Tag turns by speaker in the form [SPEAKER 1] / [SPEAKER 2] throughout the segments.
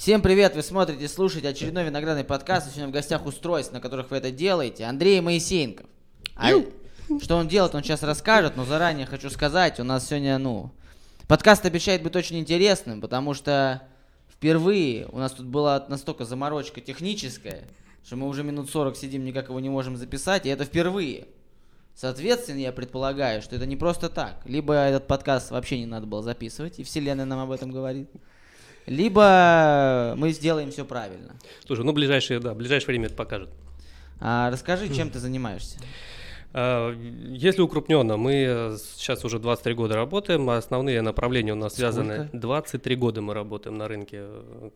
[SPEAKER 1] Всем привет! Вы смотрите, слушаете очередной виноградный подкаст. И сегодня в гостях устройств, на которых вы это делаете. Андрей Моисеенков. А что он делает, он сейчас расскажет, но заранее хочу сказать, у нас сегодня, ну, подкаст обещает быть очень интересным, потому что впервые у нас тут была настолько заморочка техническая, что мы уже минут 40 сидим, никак его не можем записать, и это впервые. Соответственно, я предполагаю, что это не просто так. Либо этот подкаст вообще не надо было записывать, и вселенная нам об этом говорит либо мы сделаем все правильно.
[SPEAKER 2] Слушай, ну ближайшее, да, ближайшее время это покажет.
[SPEAKER 1] А, расскажи, чем ты занимаешься?
[SPEAKER 2] А, если укрупненно, мы сейчас уже 23 года работаем, а основные направления у нас Сколько? связаны. 23 года мы работаем на рынке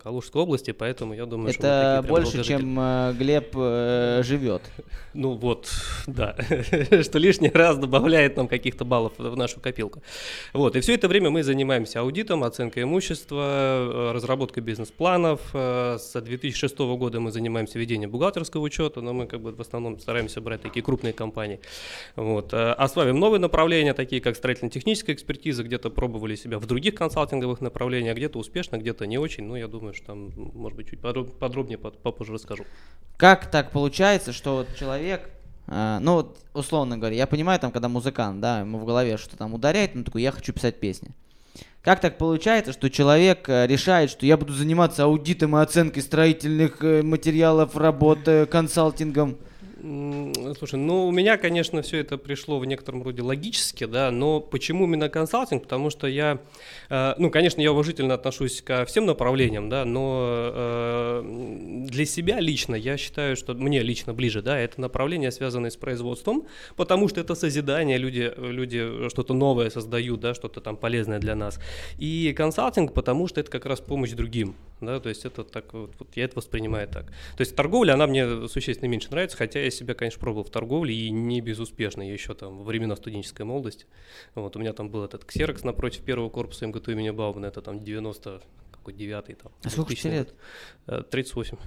[SPEAKER 2] Калужской области, поэтому я думаю,
[SPEAKER 1] Это что Это больше, чем э, Глеб э, живет.
[SPEAKER 2] Ну вот, да, что лишний раз добавляет нам каких-то баллов в нашу копилку. Вот, и все это время мы занимаемся аудитом, оценкой имущества, э, разработкой бизнес-планов. С 2006 года мы занимаемся ведением бухгалтерского учета, но мы как бы в основном стараемся брать такие крупные компании. Вот. Э, осваиваем новые направления, такие как строительно-техническая экспертиза, где-то пробовали себя в других консалтинговых направлениях, где-то успешно, где-то не очень, но я думаю, что там, может быть, чуть подробнее попозже расскажу.
[SPEAKER 1] Как так получается, что вот человек Uh, ну, условно говоря, я понимаю, там, когда музыкант, да, ему в голове что-то там ударяет, он такой, я хочу писать песни. Как так получается, что человек э, решает, что я буду заниматься аудитом и оценкой строительных э, материалов, работы, консалтингом?
[SPEAKER 2] Слушай, ну у меня, конечно, все это пришло в некотором роде логически, да, но почему именно консалтинг? Потому что я, э, ну, конечно, я уважительно отношусь ко всем направлениям, да, но э, для себя лично я считаю, что мне лично ближе, да, это направление, связанное с производством, потому что это созидание, люди, люди что-то новое создают, да, что-то там полезное для нас. И консалтинг, потому что это как раз помощь другим, да, то есть это так вот, вот я это воспринимаю так. То есть торговля, она мне существенно меньше нравится, хотя я себя, конечно, пробовал в торговле и не безуспешно еще там во времена студенческой молодости. Вот у меня там был этот ксерокс напротив первого корпуса МГТУ имени Баумана, это там 90 какой девятый там.
[SPEAKER 1] А сколько тебе лет?
[SPEAKER 2] 38.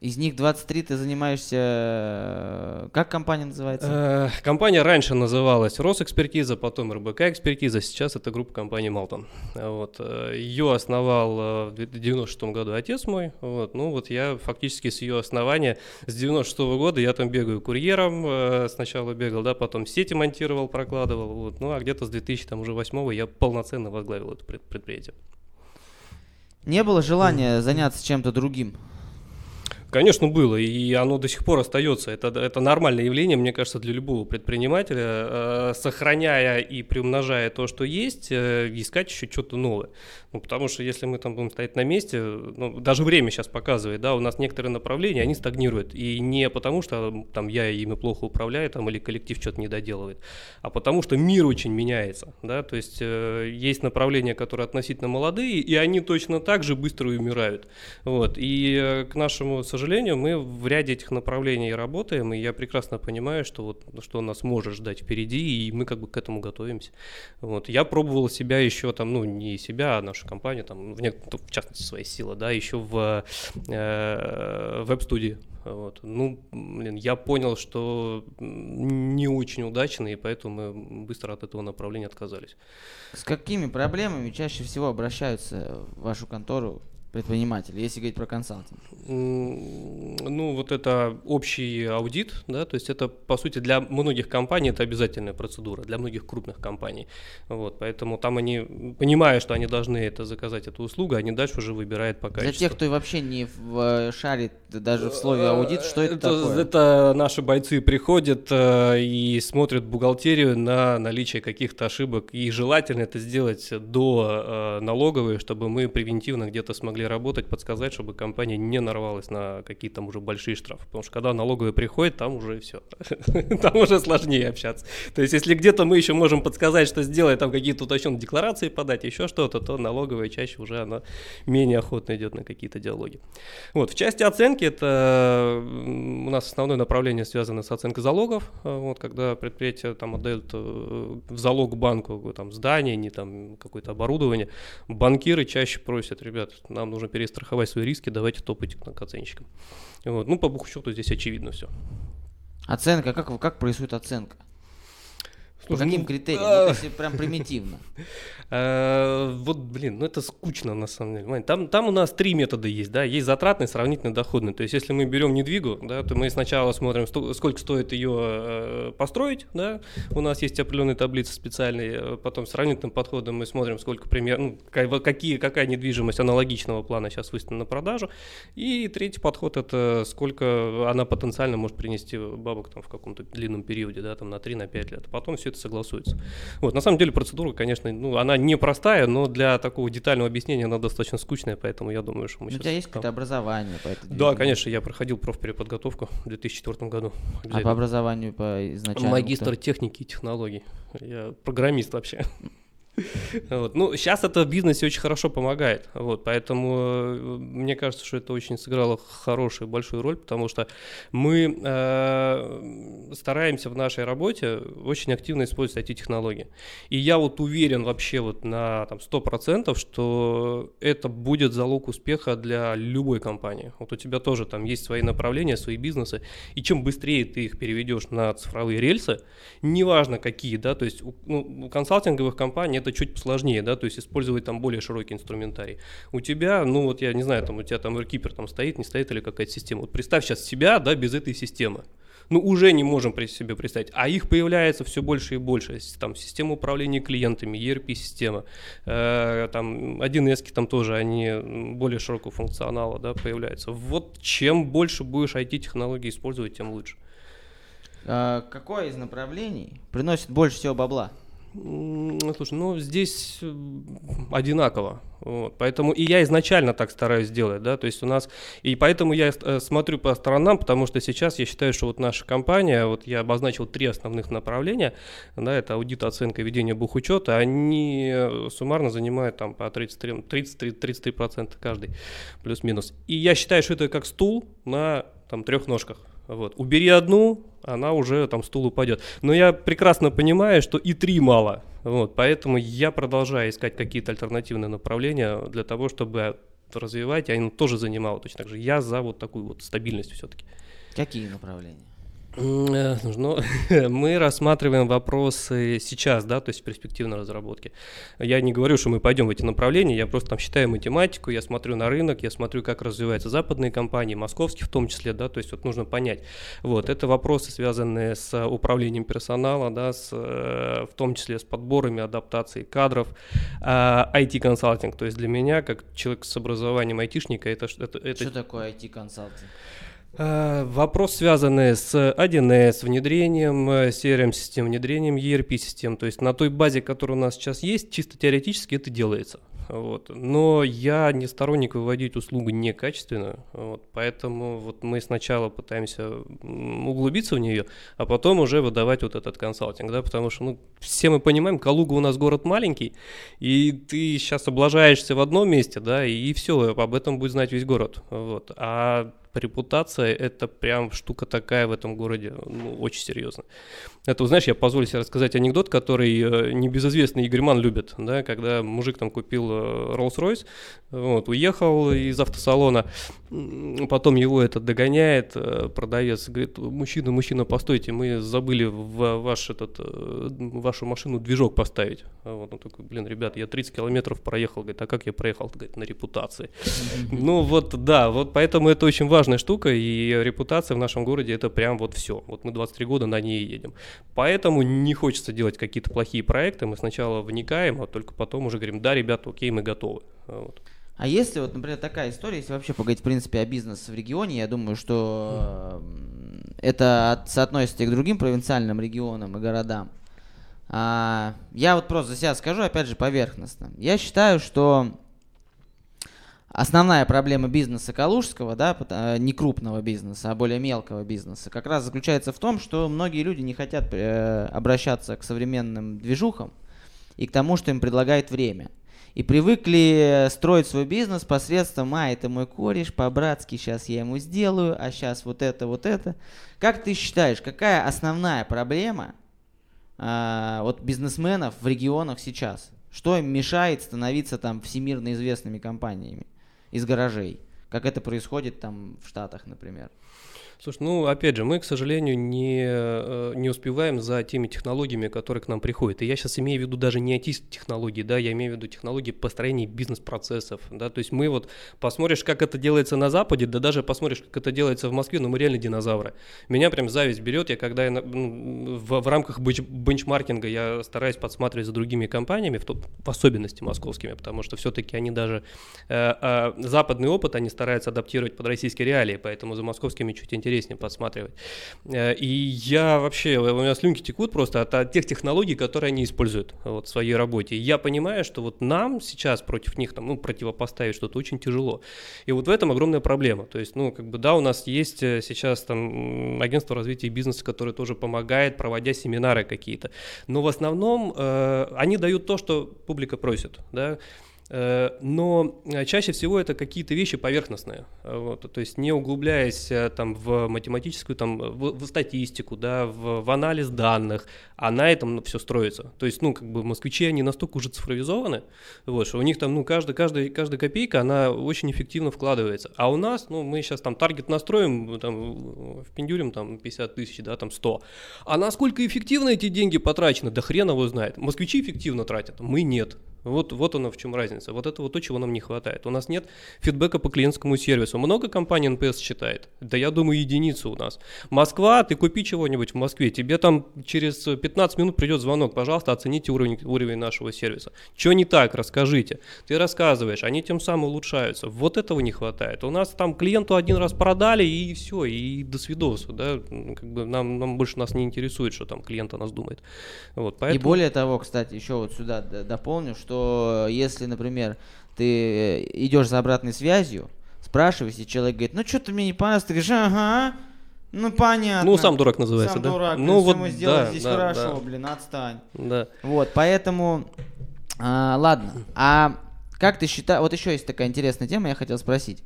[SPEAKER 1] Из них 23 ты занимаешься... Э, как компания называется?
[SPEAKER 2] Э, компания раньше называлась Росэкспертиза, потом РБК Экспертиза, сейчас это группа компании Малтон. Вот. Э, ее основал в 96 году отец мой. Вот. Ну вот я фактически с ее основания, с 96 -го года я там бегаю курьером, сначала бегал, да, потом сети монтировал, прокладывал. Вот. Ну а где-то с 2008 я полноценно возглавил это предприятие.
[SPEAKER 1] Не было желания заняться чем-то другим?
[SPEAKER 2] Конечно, было, и оно до сих пор остается. Это, это нормальное явление, мне кажется, для любого предпринимателя, э, сохраняя и приумножая то, что есть, э, искать еще что-то новое. Ну, потому что если мы там будем стоять на месте, ну, даже время сейчас показывает, да, у нас некоторые направления, они стагнируют. И не потому, что там я ими плохо управляю, там, или коллектив что-то не доделывает, а потому что мир очень меняется, да, то есть э, есть направления, которые относительно молодые, и они точно так же быстро умирают. Вот, и э, к нашему сожалению, мы в ряде этих направлений работаем, и я прекрасно понимаю, что вот что нас может ждать впереди, и мы как бы к этому готовимся. Вот, я пробовал себя еще там, ну, не себя, а наш нашу компанию, там, в, в частности, свои силы, да, еще в э, веб-студии. Вот. Ну, блин, я понял, что не очень удачно, и поэтому мы быстро от этого направления отказались.
[SPEAKER 1] С какими проблемами чаще всего обращаются в вашу контору предпринимателя, если говорить про консалтинг?
[SPEAKER 2] Ну, вот это общий аудит, да, то есть это, по сути, для многих компаний это обязательная процедура, для многих крупных компаний. Вот, поэтому там они, понимая, что они должны это заказать, эту услугу, они дальше уже выбирают по качеству.
[SPEAKER 1] Для тех, кто вообще не в, шарит даже в слове аудит, что это, это такое?
[SPEAKER 2] Это наши бойцы приходят э, и смотрят бухгалтерию на наличие каких-то ошибок, и желательно это сделать до э, налоговой, чтобы мы превентивно где-то смогли могли работать, подсказать, чтобы компания не нарвалась на какие-то там уже большие штрафы. Потому что когда налоговые приходят, там уже все. Там уже сложнее общаться. То есть, если где-то мы еще можем подсказать, что сделать, там какие-то уточненные декларации подать, еще что-то, то налоговая чаще уже она менее охотно идет на какие-то диалоги. Вот, в части оценки это у нас основное направление связано с оценкой залогов. Вот, когда предприятие там отдает э, в залог банку там здание, не там какое-то оборудование, банкиры чаще просят, ребят, нам нужно перестраховать свои риски, давайте топать к оценщикам. Вот. Ну, по буху счету здесь очевидно все.
[SPEAKER 1] Оценка, как, как происходит оценка? По каким
[SPEAKER 2] ну,
[SPEAKER 1] критериям?
[SPEAKER 2] а.
[SPEAKER 1] Вот если прям примитивно.
[SPEAKER 2] Э, Вот, блин, ну это скучно на самом деле. Там, там у нас три метода есть, да, есть затратный, сравнительно доходный. То есть, если мы берем недвигу, да, то мы сначала смотрим, сто- сколько стоит ее э, построить, да, у нас есть определенные таблицы специальные, э, потом сравнительным подходом мы смотрим, сколько примерно, ну, какие, какая недвижимость аналогичного плана сейчас выставлена на продажу. И третий подход это сколько она потенциально может принести бабок там в каком-то длинном периоде, да, там на 3-5 лет. Потом все это согласуется. Вот, на самом деле процедура, конечно, ну, она непростая, но для такого детального объяснения она достаточно скучная, поэтому я думаю, что мы
[SPEAKER 1] Ну, У
[SPEAKER 2] сейчас...
[SPEAKER 1] тебя есть какое-то образование по этой
[SPEAKER 2] Да, конечно, я проходил профпереподготовку в 2004 году.
[SPEAKER 1] А по образованию по изначальному
[SPEAKER 2] Магистр
[SPEAKER 1] кто?
[SPEAKER 2] техники и технологий. Я программист вообще. Вот. Ну, сейчас это в бизнесе очень хорошо помогает, вот, поэтому э, мне кажется, что это очень сыграло хорошую, большую роль, потому что мы э, стараемся в нашей работе очень активно использовать IT-технологии. И я вот уверен вообще вот на там, 100%, что это будет залог успеха для любой компании. Вот у тебя тоже там есть свои направления, свои бизнесы, и чем быстрее ты их переведешь на цифровые рельсы, неважно какие, да, то есть у, ну, у консалтинговых компаний это чуть сложнее, да, то есть использовать там более широкий инструментарий. У тебя, ну вот я не знаю, там у тебя там AirKeeper там стоит, не стоит или какая-то система. Вот представь сейчас себя, да, без этой системы. Ну, уже не можем при себе представить. А их появляется все больше и больше. Там система управления клиентами, ERP-система. Э, там 1С там тоже, они более широкого функционала, да, появляются. Вот чем больше будешь IT-технологии использовать, тем лучше.
[SPEAKER 1] А, какое из направлений приносит больше всего бабла?
[SPEAKER 2] Слушай, ну здесь одинаково. Вот. Поэтому и я изначально так стараюсь сделать, да, то есть у нас, и поэтому я э, смотрю по сторонам, потому что сейчас я считаю, что вот наша компания, вот я обозначил три основных направления, да, это аудит, оценка, ведение бухучета, они э, суммарно занимают там по 33, 33, 33% каждый, плюс-минус. И я считаю, что это как стул на там трех ножках. Вот. Убери одну, она уже там стул упадет. Но я прекрасно понимаю, что и три мало. Вот, поэтому я продолжаю искать какие-то альтернативные направления для того, чтобы развивать, и оно тоже занимало точно так же. Я за вот такую вот стабильность все-таки.
[SPEAKER 1] Какие направления?
[SPEAKER 2] Э, Ну, мы рассматриваем вопросы сейчас, да, то есть перспективной разработки. Я не говорю, что мы пойдем в эти направления, я просто там считаю математику, я смотрю на рынок, я смотрю, как развиваются западные компании, московские в том числе, да, то есть вот нужно понять. Вот, это вопросы, связанные с управлением персонала, да, с, э, в том числе с подборами, адаптацией кадров, а, IT-консалтинг, то есть для меня, как человек с образованием айтишника, это, это, это
[SPEAKER 1] Что такое IT-консалтинг?
[SPEAKER 2] Э, Вопрос, связанный с 1С, внедрением э, CRM-систем, внедрением ERP-систем. То есть на той базе, которая у нас сейчас есть, чисто теоретически это делается. Вот. Но я не сторонник выводить услугу некачественную, вот. поэтому вот мы сначала пытаемся углубиться в нее, а потом уже выдавать вот этот консалтинг, да, потому что ну, все мы понимаем, Калуга у нас город маленький, и ты сейчас облажаешься в одном месте, да, и, все, об этом будет знать весь город, вот. А репутация это прям штука такая в этом городе, ну, очень серьезно. Это, знаешь, я позволю себе рассказать анекдот, который э, небезызвестный Игорь Ман любит, да, когда мужик там купил э, Rolls-Royce, вот, уехал из автосалона, потом его это догоняет э, продавец, говорит, мужчина, мужчина, постойте, мы забыли в ваш этот, в вашу машину движок поставить. А Вот, он такой, блин, ребят, я 30 километров проехал, говорит, а как я проехал? Говорит, на репутации. Ну вот, да, вот поэтому это очень важная штука, и репутация в нашем городе это прям вот все. Вот мы 23 года на ней едем. Поэтому не хочется делать какие-то плохие проекты, мы сначала вникаем, а только потом уже говорим, да, ребята, окей, мы готовы. Вот.
[SPEAKER 1] А если вот, например, такая история, если вообще поговорить, в принципе, о бизнесе в регионе, я думаю, что м, это от- соотносится и к другим провинциальным регионам и городам. А, я вот просто за себя скажу, опять же, поверхностно. Я считаю, что основная проблема бизнеса калужского, да, а, не крупного бизнеса, а более мелкого бизнеса, как раз заключается в том, что многие люди не хотят э, обращаться к современным движухам и к тому, что им предлагает время. И привыкли строить свой бизнес посредством, а, это мой кореш, по-братски сейчас я ему сделаю, а сейчас вот это, вот это. Как ты считаешь, какая основная проблема а, вот бизнесменов в регионах сейчас? Что им мешает становиться там всемирно известными компаниями из гаражей? как это происходит там в Штатах, например.
[SPEAKER 2] Слушай, ну, опять же, мы, к сожалению, не, э, не успеваем за теми технологиями, которые к нам приходят. И я сейчас имею в виду даже не IT-технологии, да, я имею в виду технологии построения бизнес-процессов, да, то есть мы вот посмотришь, как это делается на Западе, да даже посмотришь, как это делается в Москве, но ну, мы реально динозавры. Меня прям зависть берет, я когда я, ну, в, в рамках бенчмаркинга я стараюсь подсматривать за другими компаниями, в, в особенности московскими, потому что все-таки они даже э, э, западный опыт, они стараются адаптировать под российские реалии, поэтому за московскими чуть интереснее интереснее подсматривать. Э, и я вообще, у меня слюнки текут просто от, от тех технологий, которые они используют вот, в своей работе. Я понимаю, что вот нам сейчас против них там, ну, противопоставить что-то очень тяжело. И вот в этом огромная проблема. То есть, ну, как бы, да, у нас есть э, сейчас там агентство развития бизнеса, которое тоже помогает, проводя семинары какие-то. Но в основном э, они дают то, что публика просит, да, но э, чаще всего это какие-то вещи поверхностные, вот, то есть не углубляясь э, там в математическую, там, в, в статистику, да, в, в анализ данных, а на этом все строится. То есть, ну, как бы москвичи, они настолько уже цифровизованы, вот, что у них там, ну, каждая, каждая, каждая копейка, она очень эффективно вкладывается. А у нас, ну, мы сейчас там таргет настроим, там, в пиндюрим там 50 тысяч, да, там 100. А насколько эффективно эти деньги потрачены, да хрен его знает. Москвичи эффективно тратят, мы нет. Вот, вот оно в чем разница. Вот это вот то, чего нам не хватает. У нас нет фидбэка по клиентскому сервису. Много компаний NPS считает? Да я думаю, единицу у нас. Москва, ты купи чего-нибудь в Москве, тебе там через 15 минут придет звонок, пожалуйста, оцените уровень, уровень нашего сервиса. Что не так, расскажите. Ты рассказываешь, они тем самым улучшаются. Вот этого не хватает. У нас там клиенту один раз продали и все, и до свидос. Да? Как бы нам, нам больше нас не интересует, что там клиент о нас думает.
[SPEAKER 1] Вот, поэтому... И более того, кстати, еще вот сюда дополню, что что если, например, ты идешь за обратной связью, спрашиваешь, и человек говорит, ну что-то мне не понравилось, ты говоришь, ага, ну понятно.
[SPEAKER 2] Ну сам дурак называется,
[SPEAKER 1] сам
[SPEAKER 2] да?
[SPEAKER 1] дурак,
[SPEAKER 2] ну
[SPEAKER 1] вот мы сделали да, здесь да, хорошо, да. блин, отстань.
[SPEAKER 2] Да.
[SPEAKER 1] Вот, поэтому, а, ладно, а как ты считаешь, вот еще есть такая интересная тема, я хотел спросить.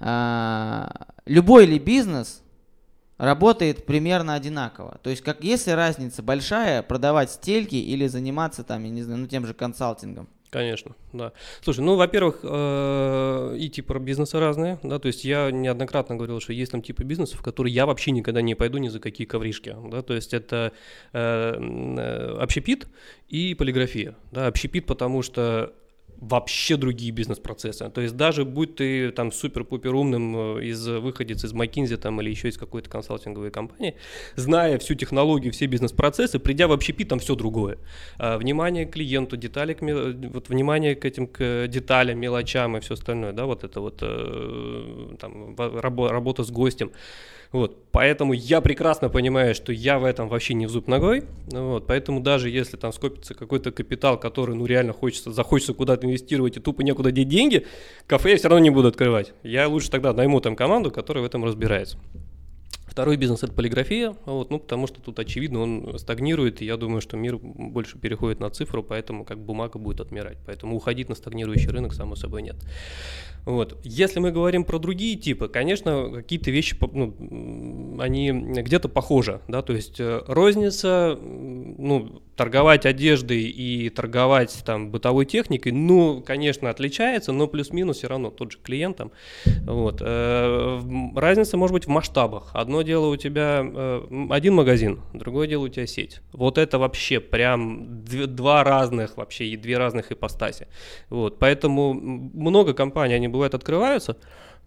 [SPEAKER 1] А, любой ли бизнес работает примерно одинаково. То есть, как если разница большая, продавать стельки или заниматься там, я не знаю, ну тем же консалтингом.
[SPEAKER 2] Конечно, да. Слушай, ну, во-первых, э, и типы бизнеса разные, да, то есть я неоднократно говорил, что есть там типы бизнесов, в которые я вообще никогда не пойду ни за какие ковришки, да, то есть это э, э общепит и полиграфия, да, общепит, потому что вообще другие бизнес-процессы. То есть даже будь ты там супер-пупер умным э, из выходец из McKinsey там или еще из какой-то консалтинговой компании, зная всю технологию, все бизнес-процессы, придя в общепит, там все другое. А, внимание к клиенту, детали к, вот внимание к этим к деталям, мелочам и все остальное, да, вот это вот э, там, работа с гостем. Вот, поэтому я прекрасно понимаю, что я в этом вообще не в зуб ногой. Вот, поэтому даже если там скопится какой-то капитал, который, ну, реально хочется, захочется куда-то инвестировать и тупо некуда деть деньги, кафе я все равно не буду открывать. Я лучше тогда найму там команду, которая в этом разбирается. Второй бизнес это полиграфия, вот, ну, потому что тут очевидно он стагнирует, и я думаю, что мир больше переходит на цифру, поэтому как бумага будет отмирать. Поэтому уходить на стагнирующий рынок, само собой, нет. Вот. Если мы говорим про другие типы, конечно, какие-то вещи, ну, они где-то похожи, да, то есть э, розница, ну, торговать одеждой и торговать там бытовой техникой, ну, конечно, отличается, но плюс-минус все равно тот же клиент там, вот. Э, разница может быть в масштабах. Одно дело у тебя э, один магазин, другое дело у тебя сеть. Вот это вообще прям два разных вообще и две разных ипостаси. Вот, поэтому много компаний, они бывает открываются,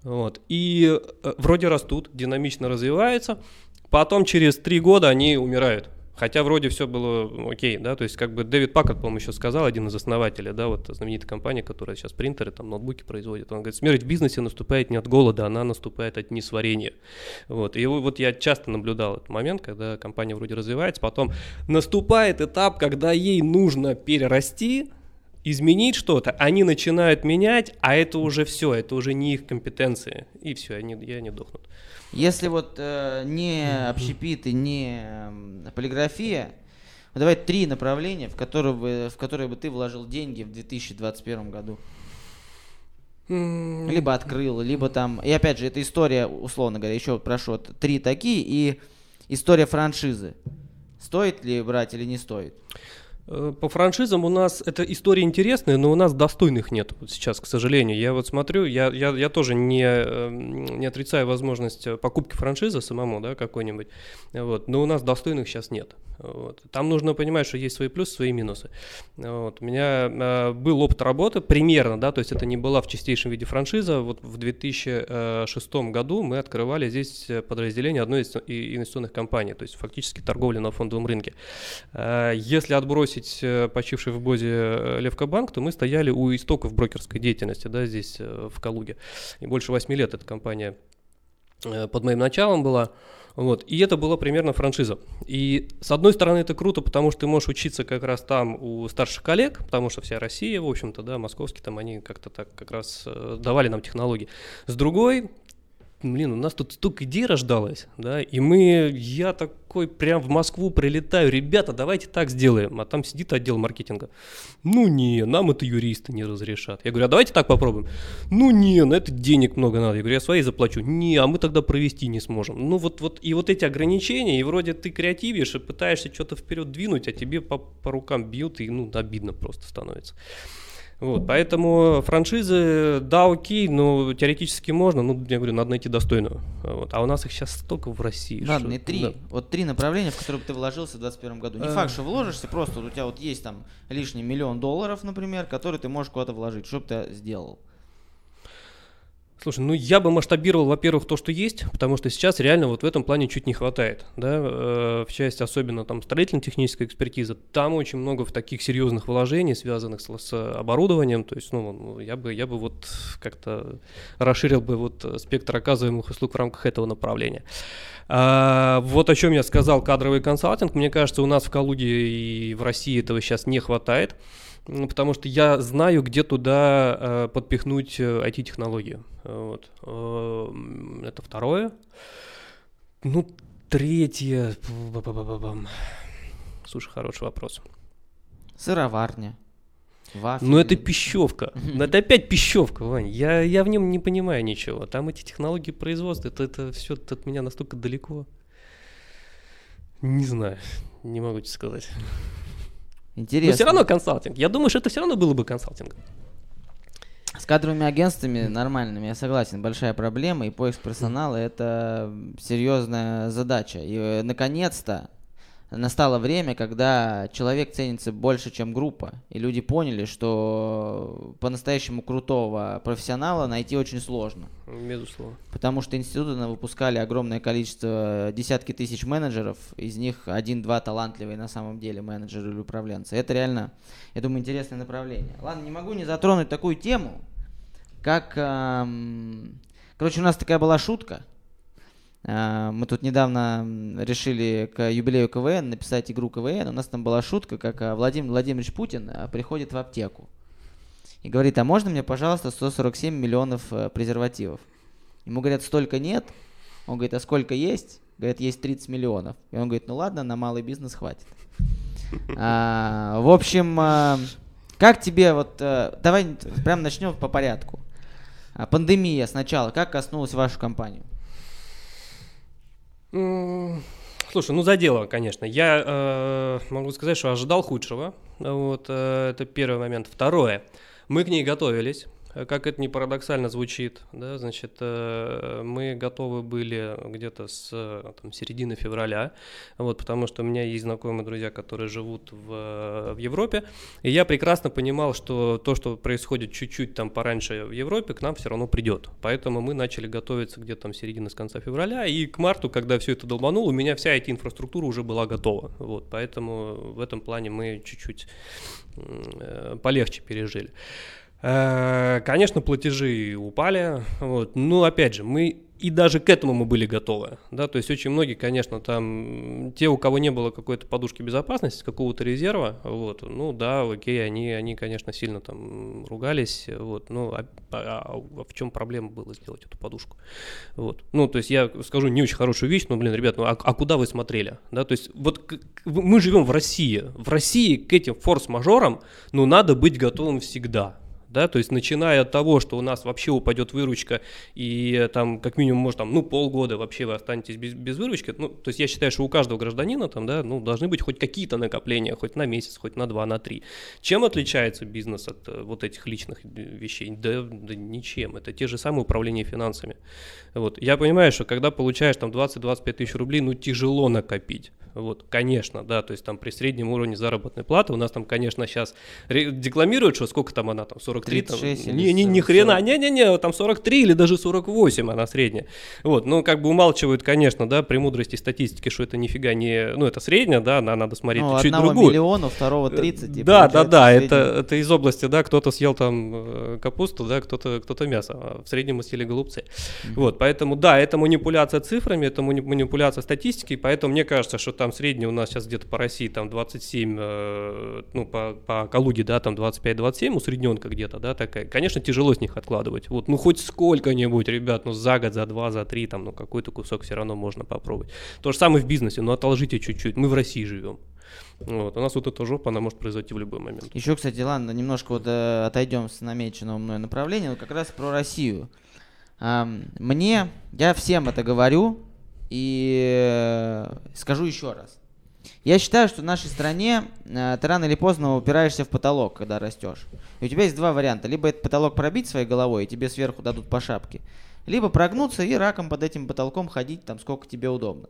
[SPEAKER 2] вот, и э, вроде растут, динамично развиваются, потом через три года они умирают. Хотя вроде все было окей, да, то есть как бы Дэвид Паккард, по-моему, еще сказал, один из основателей, да, вот знаменитой компании, которая сейчас принтеры, там, ноутбуки производит, он говорит, смерть в бизнесе наступает не от голода, она наступает от несварения, вот, и вот я часто наблюдал этот момент, когда компания вроде развивается, потом наступает этап, когда ей нужно перерасти, изменить что-то, они начинают менять, а это уже все, это уже не их компетенции, и все, они, и они дохнут.
[SPEAKER 1] Если вот э, не общепит и не э, полиграфия, давай три направления, в которые, бы, в которые бы ты вложил деньги в 2021 году. Либо открыл, либо там... И опять же, это история, условно говоря, еще прошу, три такие, и история франшизы. Стоит ли брать или не стоит?
[SPEAKER 2] Э, по франшизам у нас эта история интересная, но у нас достойных нет вот сейчас, к сожалению. Я вот смотрю, я, я, я тоже не, эм, не отрицаю возможность покупки франшизы самому, да, какой-нибудь, вот, но у нас достойных сейчас нет. Вот. Там нужно понимать, что есть свои плюсы, свои минусы. Вот. У меня э, был опыт работы примерно, да, то есть это не была в чистейшем виде франшиза. Вот в 2006 году мы открывали здесь подразделение одной из инвестиционных компаний, то есть фактически торговля на фондовом рынке. Э, если отбросить э, почивший в Бозе э, Левкобанк, то мы стояли у истоков брокерской деятельности, да, здесь э, в Калуге. И больше 8 лет эта компания под моим началом была. Вот. И это была примерно франшиза. И с одной стороны это круто, потому что ты можешь учиться как раз там у старших коллег, потому что вся Россия, в общем-то, да, московские там, они как-то так как раз давали нам технологии. С другой, блин, у нас тут столько идей рождалось, да, и мы, я такой прям в Москву прилетаю, ребята, давайте так сделаем, а там сидит отдел маркетинга. Ну не, нам это юристы не разрешат. Я говорю, а давайте так попробуем. Ну не, на это денег много надо. Я говорю, я свои заплачу. Не, а мы тогда провести не сможем. Ну вот, вот, и вот эти ограничения, и вроде ты креативишь и пытаешься что-то вперед двинуть, а тебе по, по рукам бьют, и ну обидно просто становится. Вот, поэтому франшизы, да, окей, но теоретически можно, ну, я говорю, надо найти достойную. Вот, а у нас их сейчас столько в России.
[SPEAKER 1] Ладно, что, и три. Да. Вот три направления, в которые ты вложился в 2021 году. Не факт, что вложишься, просто вот у тебя вот есть там лишний миллион долларов, например, который ты можешь куда-то вложить. Что бы ты сделал?
[SPEAKER 2] Слушай, ну я бы масштабировал, во-первых, то, что есть, потому что сейчас реально вот в этом плане чуть не хватает, да, э, в части особенно там строительно-технической экспертизы, там очень много в таких серьезных вложений, связанных с, с оборудованием, то есть, ну, ну, я бы, я бы вот как-то расширил бы вот спектр оказываемых услуг в рамках этого направления. А, вот о чем я сказал, кадровый консалтинг, мне кажется, у нас в Калуге и в России этого сейчас не хватает, потому что я знаю, где туда э, подпихнуть IT-технологию. Э, вот. Э, это второе. Ну, третье. Слушай, хороший вопрос.
[SPEAKER 1] Сыроварня.
[SPEAKER 2] Вафельный. Ну это пищевка. Ну это опять пищевка, Вань. Я, я в нем не понимаю ничего. Там эти технологии производства, это, это все от меня настолько далеко. Не знаю, не могу тебе сказать.
[SPEAKER 1] Интересно. Но
[SPEAKER 2] все равно консалтинг. Я думаю, что это все равно было бы консалтингом.
[SPEAKER 1] С кадровыми агентствами нормальными, я согласен, большая проблема, и поиск персонала это серьезная задача. И э, наконец-то настало время, когда человек ценится больше, чем группа. И люди поняли, что по-настоящему крутого профессионала найти очень сложно.
[SPEAKER 2] Безусловно.
[SPEAKER 1] Потому что институты выпускали огромное количество, десятки тысяч менеджеров, из них один-два талантливые на самом деле менеджеры или управленцы. Это реально, я думаю, интересное направление. Ладно, не могу не затронуть такую тему, как... Эм... Короче, у нас такая была шутка – мы тут недавно решили к юбилею КВН написать игру КВН. У нас там была шутка, как а, Владимир Владимирович Путин а, приходит в аптеку и говорит, а можно мне, пожалуйста, 147 миллионов э, презервативов? Ему говорят, столько нет. Он говорит, а сколько есть? Говорят, есть 30 миллионов. И он говорит, ну ладно, на малый бизнес хватит. А, в общем, а, как тебе вот... А, давай прям начнем по порядку. А, пандемия сначала, как коснулась вашу компанию?
[SPEAKER 2] Слушай, ну задело, конечно. Я э, могу сказать, что ожидал худшего. Вот э, это первый момент. Второе, мы к ней готовились. Э, как это не парадоксально звучит, да, значит, э, мы готовы были где-то с там, середины февраля, вот, потому что у меня есть знакомые друзья, которые живут в, в Европе, и я прекрасно понимал, что то, что происходит чуть-чуть там пораньше в Европе, к нам все равно придет. Поэтому мы начали готовиться где-то там середины с конца февраля, и к марту, когда все это долбануло, у меня вся эта инфраструктура уже была готова. Вот, поэтому в этом плане мы чуть-чуть э, полегче пережили. Э, конечно, платежи упали, вот. но опять же, мы и даже к этому мы были готовы, да, то есть очень многие, конечно, там, те, у кого не было какой-то подушки безопасности, какого-то резерва, вот, ну да, окей, они, они, конечно, сильно там ругались, вот, ну, а, а, а в чем проблема было сделать эту подушку, вот, ну, то есть я скажу не очень хорошую вещь, но, блин, ребят, ну, а, а куда вы смотрели, да, то есть вот мы живем в России, в России к этим форс-мажорам, ну, надо быть готовым всегда, да, то есть начиная от того, что у нас вообще упадет выручка и там как минимум, может, там, ну, полгода вообще вы останетесь без, без выручки, ну, то есть я считаю, что у каждого гражданина там, да, ну, должны быть хоть какие-то накопления, хоть на месяц, хоть на два, на три. Чем отличается бизнес от э, вот этих личных вещей? Да, да ничем, это те же самые управления финансами. Вот, я понимаю, что когда получаешь там 20-25 тысяч рублей, ну, тяжело накопить. Вот, конечно, да, то есть там при среднем уровне заработной платы у нас там, конечно, сейчас декламируют, что сколько там она там, 43? 36 там, не, не, ни хрена, не-не-не, там 43 или даже 48 она средняя. Вот, ну, как бы умалчивают, конечно, да, премудрости статистики, что это нифига не, ну, это средняя, да, на, надо смотреть ну, чуть другую.
[SPEAKER 1] миллиона, второго 30.
[SPEAKER 2] И да, да, да, это, это из области, да, кто-то съел там э, капусту, да, кто-то кто мясо, а в среднем мы съели голубцы. Mm-hmm. Вот, поэтому, да, это манипуляция цифрами, это манипуляция статистикой, поэтому мне кажется, что там средний у нас сейчас где-то по России там 27, э, ну, по, по Калуге, да, там 25-27, усредненка где-то, да, такая. Конечно, тяжело с них откладывать. Вот, ну, хоть сколько-нибудь, ребят, ну, за год, за два, за три, там, ну, какой-то кусок все равно можно попробовать. То же самое в бизнесе, ну, отложите чуть-чуть. Мы в России живем. Вот. У нас вот эта жопа, она может произойти в любой момент.
[SPEAKER 1] Еще, кстати, ладно, немножко вот э, отойдем с намеченного мной направления, вот как раз про Россию. Мне, я всем это говорю, и э, скажу еще раз. Я считаю, что в нашей стране э, ты рано или поздно упираешься в потолок, когда растешь. И у тебя есть два варианта. Либо этот потолок пробить своей головой, и тебе сверху дадут по шапке. Либо прогнуться и раком под этим потолком ходить там сколько тебе удобно.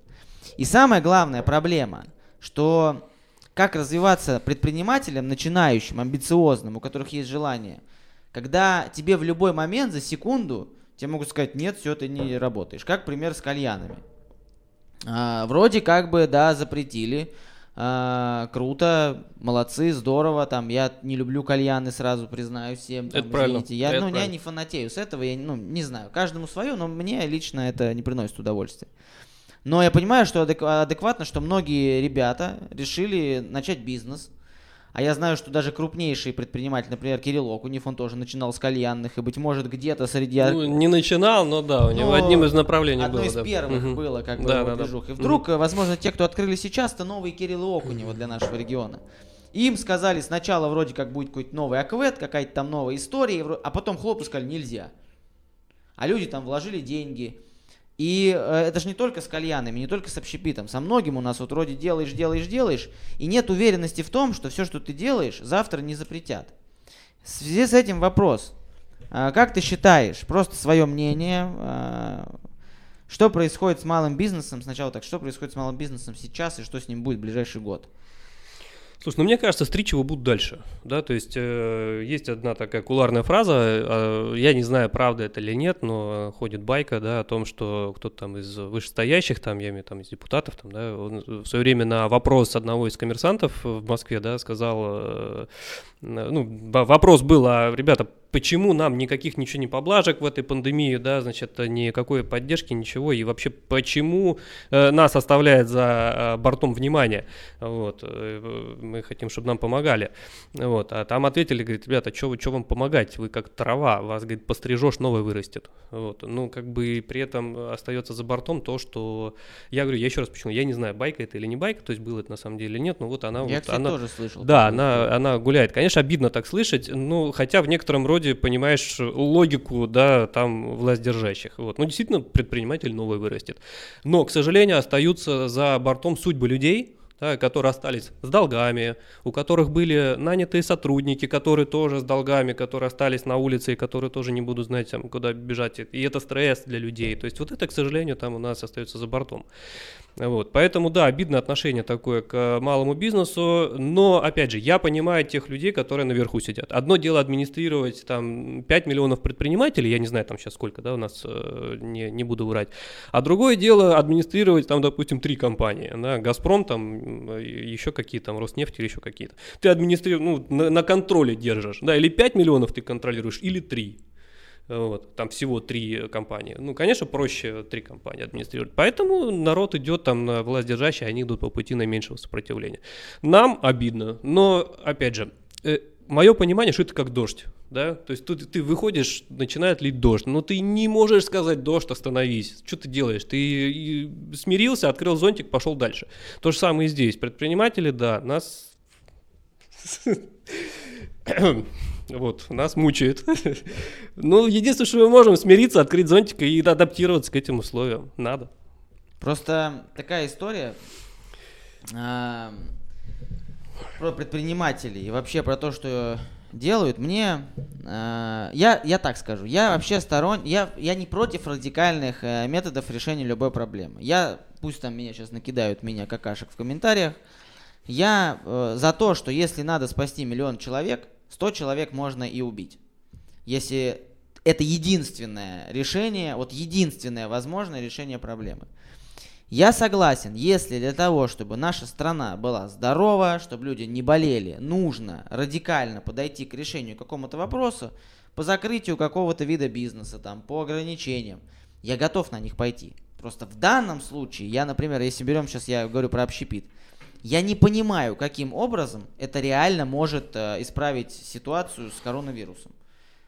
[SPEAKER 1] И самая главная проблема, что как развиваться предпринимателем, начинающим, амбициозным, у которых есть желание, когда тебе в любой момент за секунду тебе могут сказать, нет, все, ты не работаешь. Как пример с кальянами. А, вроде как бы, да, запретили. А, круто, молодцы, здорово. Там я не люблю кальяны, сразу признаю всем. Там,
[SPEAKER 2] это правильно.
[SPEAKER 1] Я,
[SPEAKER 2] это
[SPEAKER 1] ну,
[SPEAKER 2] правильно.
[SPEAKER 1] я не фанатею с этого, я ну, не знаю. Каждому свое, но мне лично это не приносит удовольствия. Но я понимаю, что адекватно, что многие ребята решили начать бизнес – а я знаю, что даже крупнейший предприниматель, например, Кирилл Окунев, он тоже начинал с кальянных, и, быть может, где-то среди...
[SPEAKER 2] Ну, не начинал, но да, у него но одним из направлений
[SPEAKER 1] одно
[SPEAKER 2] было.
[SPEAKER 1] из
[SPEAKER 2] да.
[SPEAKER 1] первых угу. было, как бы, да, да, движух. И вдруг, угу. возможно, те, кто открыли сейчас, то новые Кирилл Окунева для нашего региона. Им сказали сначала вроде как будет какой-то новый аквет, какая-то там новая история, а потом хлоп и сказали нельзя. А люди там вложили деньги, и э, это же не только с кальянами, не только с общепитом. Со многим у нас вот вроде делаешь, делаешь, делаешь, и нет уверенности в том, что все, что ты делаешь, завтра не запретят. В связи с этим вопрос. Э, как ты считаешь, просто свое мнение, э, что происходит с малым бизнесом, сначала так, что происходит с малым бизнесом сейчас и что с ним будет в ближайший год?
[SPEAKER 2] Слушай, ну мне кажется, стричь его будут дальше, да, то есть э, есть одна такая куларная фраза, э, я не знаю, правда это или нет, но ходит байка, да, о том, что кто-то там из вышестоящих, там, я имею там из депутатов, там, да, он в свое время на вопрос одного из коммерсантов в Москве, да, сказал, э, ну, вопрос был, а, ребята, почему нам никаких ничего не поблажек в этой пандемии, да, значит, никакой поддержки, ничего, и вообще почему э, нас оставляет за э, бортом внимания, вот, э, мы хотим, чтобы нам помогали, вот, а там ответили, говорит, ребята, что вам помогать, вы как трава, вас, говорит, пострижешь, новое вырастет, вот, ну, как бы при этом остается за бортом то, что, я говорю, я еще раз почему, я не знаю, байка это или не байка, то есть было это на самом деле или нет, но вот она,
[SPEAKER 1] я,
[SPEAKER 2] вот,
[SPEAKER 1] кстати,
[SPEAKER 2] она,
[SPEAKER 1] тоже слышал.
[SPEAKER 2] Да, она, она гуляет, конечно, обидно так слышать, ну, хотя в некотором роде вроде понимаешь логику, да, там власть держащих. Вот. Ну, действительно, предприниматель новый вырастет. Но, к сожалению, остаются за бортом судьбы людей, да, которые остались с долгами, у которых были нанятые сотрудники, которые тоже с долгами, которые остались на улице и которые тоже не будут знать, там, куда бежать. И это стресс для людей. То есть вот это, к сожалению, там у нас остается за бортом. Вот, поэтому, да, обидное отношение такое к малому бизнесу, но, опять же, я понимаю тех людей, которые наверху сидят. Одно дело администрировать там 5 миллионов предпринимателей, я не знаю там сейчас сколько, да, у нас, э, не, не буду врать, а другое дело администрировать там, допустим, три компании, да, Газпром там, еще какие-то, там, Роснефть или еще какие-то. Ты администрируешь, ну, на, на контроле держишь, да, или 5 миллионов ты контролируешь, или 3. Вот, там всего три компании. Ну, конечно, проще три компании администрировать. Поэтому народ идет там на власть держащие, они идут по пути наименьшего сопротивления. Нам обидно, но, опять же, э, мое понимание, что это как дождь. Да? То есть тут ты выходишь, начинает лить дождь, но ты не можешь сказать дождь, остановись. Что ты делаешь? Ты смирился, открыл зонтик, пошел дальше. То же самое и здесь. Предприниматели, да, нас Вот, нас мучает. ну, единственное, что мы можем, смириться, открыть зонтик и адаптироваться к этим условиям. Надо.
[SPEAKER 1] Просто такая история э, про предпринимателей и вообще про то, что делают, мне, э, я, я так скажу, я вообще сторон, я, я не против радикальных э, методов решения любой проблемы. Я, пусть там меня сейчас накидают меня какашек в комментариях, я э, за то, что если надо спасти миллион человек, 100 человек можно и убить. Если это единственное решение, вот единственное возможное решение проблемы. Я согласен, если для того, чтобы наша страна была здорова, чтобы люди не болели, нужно радикально подойти к решению какому-то вопроса, по закрытию какого-то вида бизнеса, там, по ограничениям, я готов на них пойти. Просто в данном случае, я, например, если берем сейчас, я говорю про общепит, я не понимаю, каким образом это реально может э, исправить ситуацию с коронавирусом.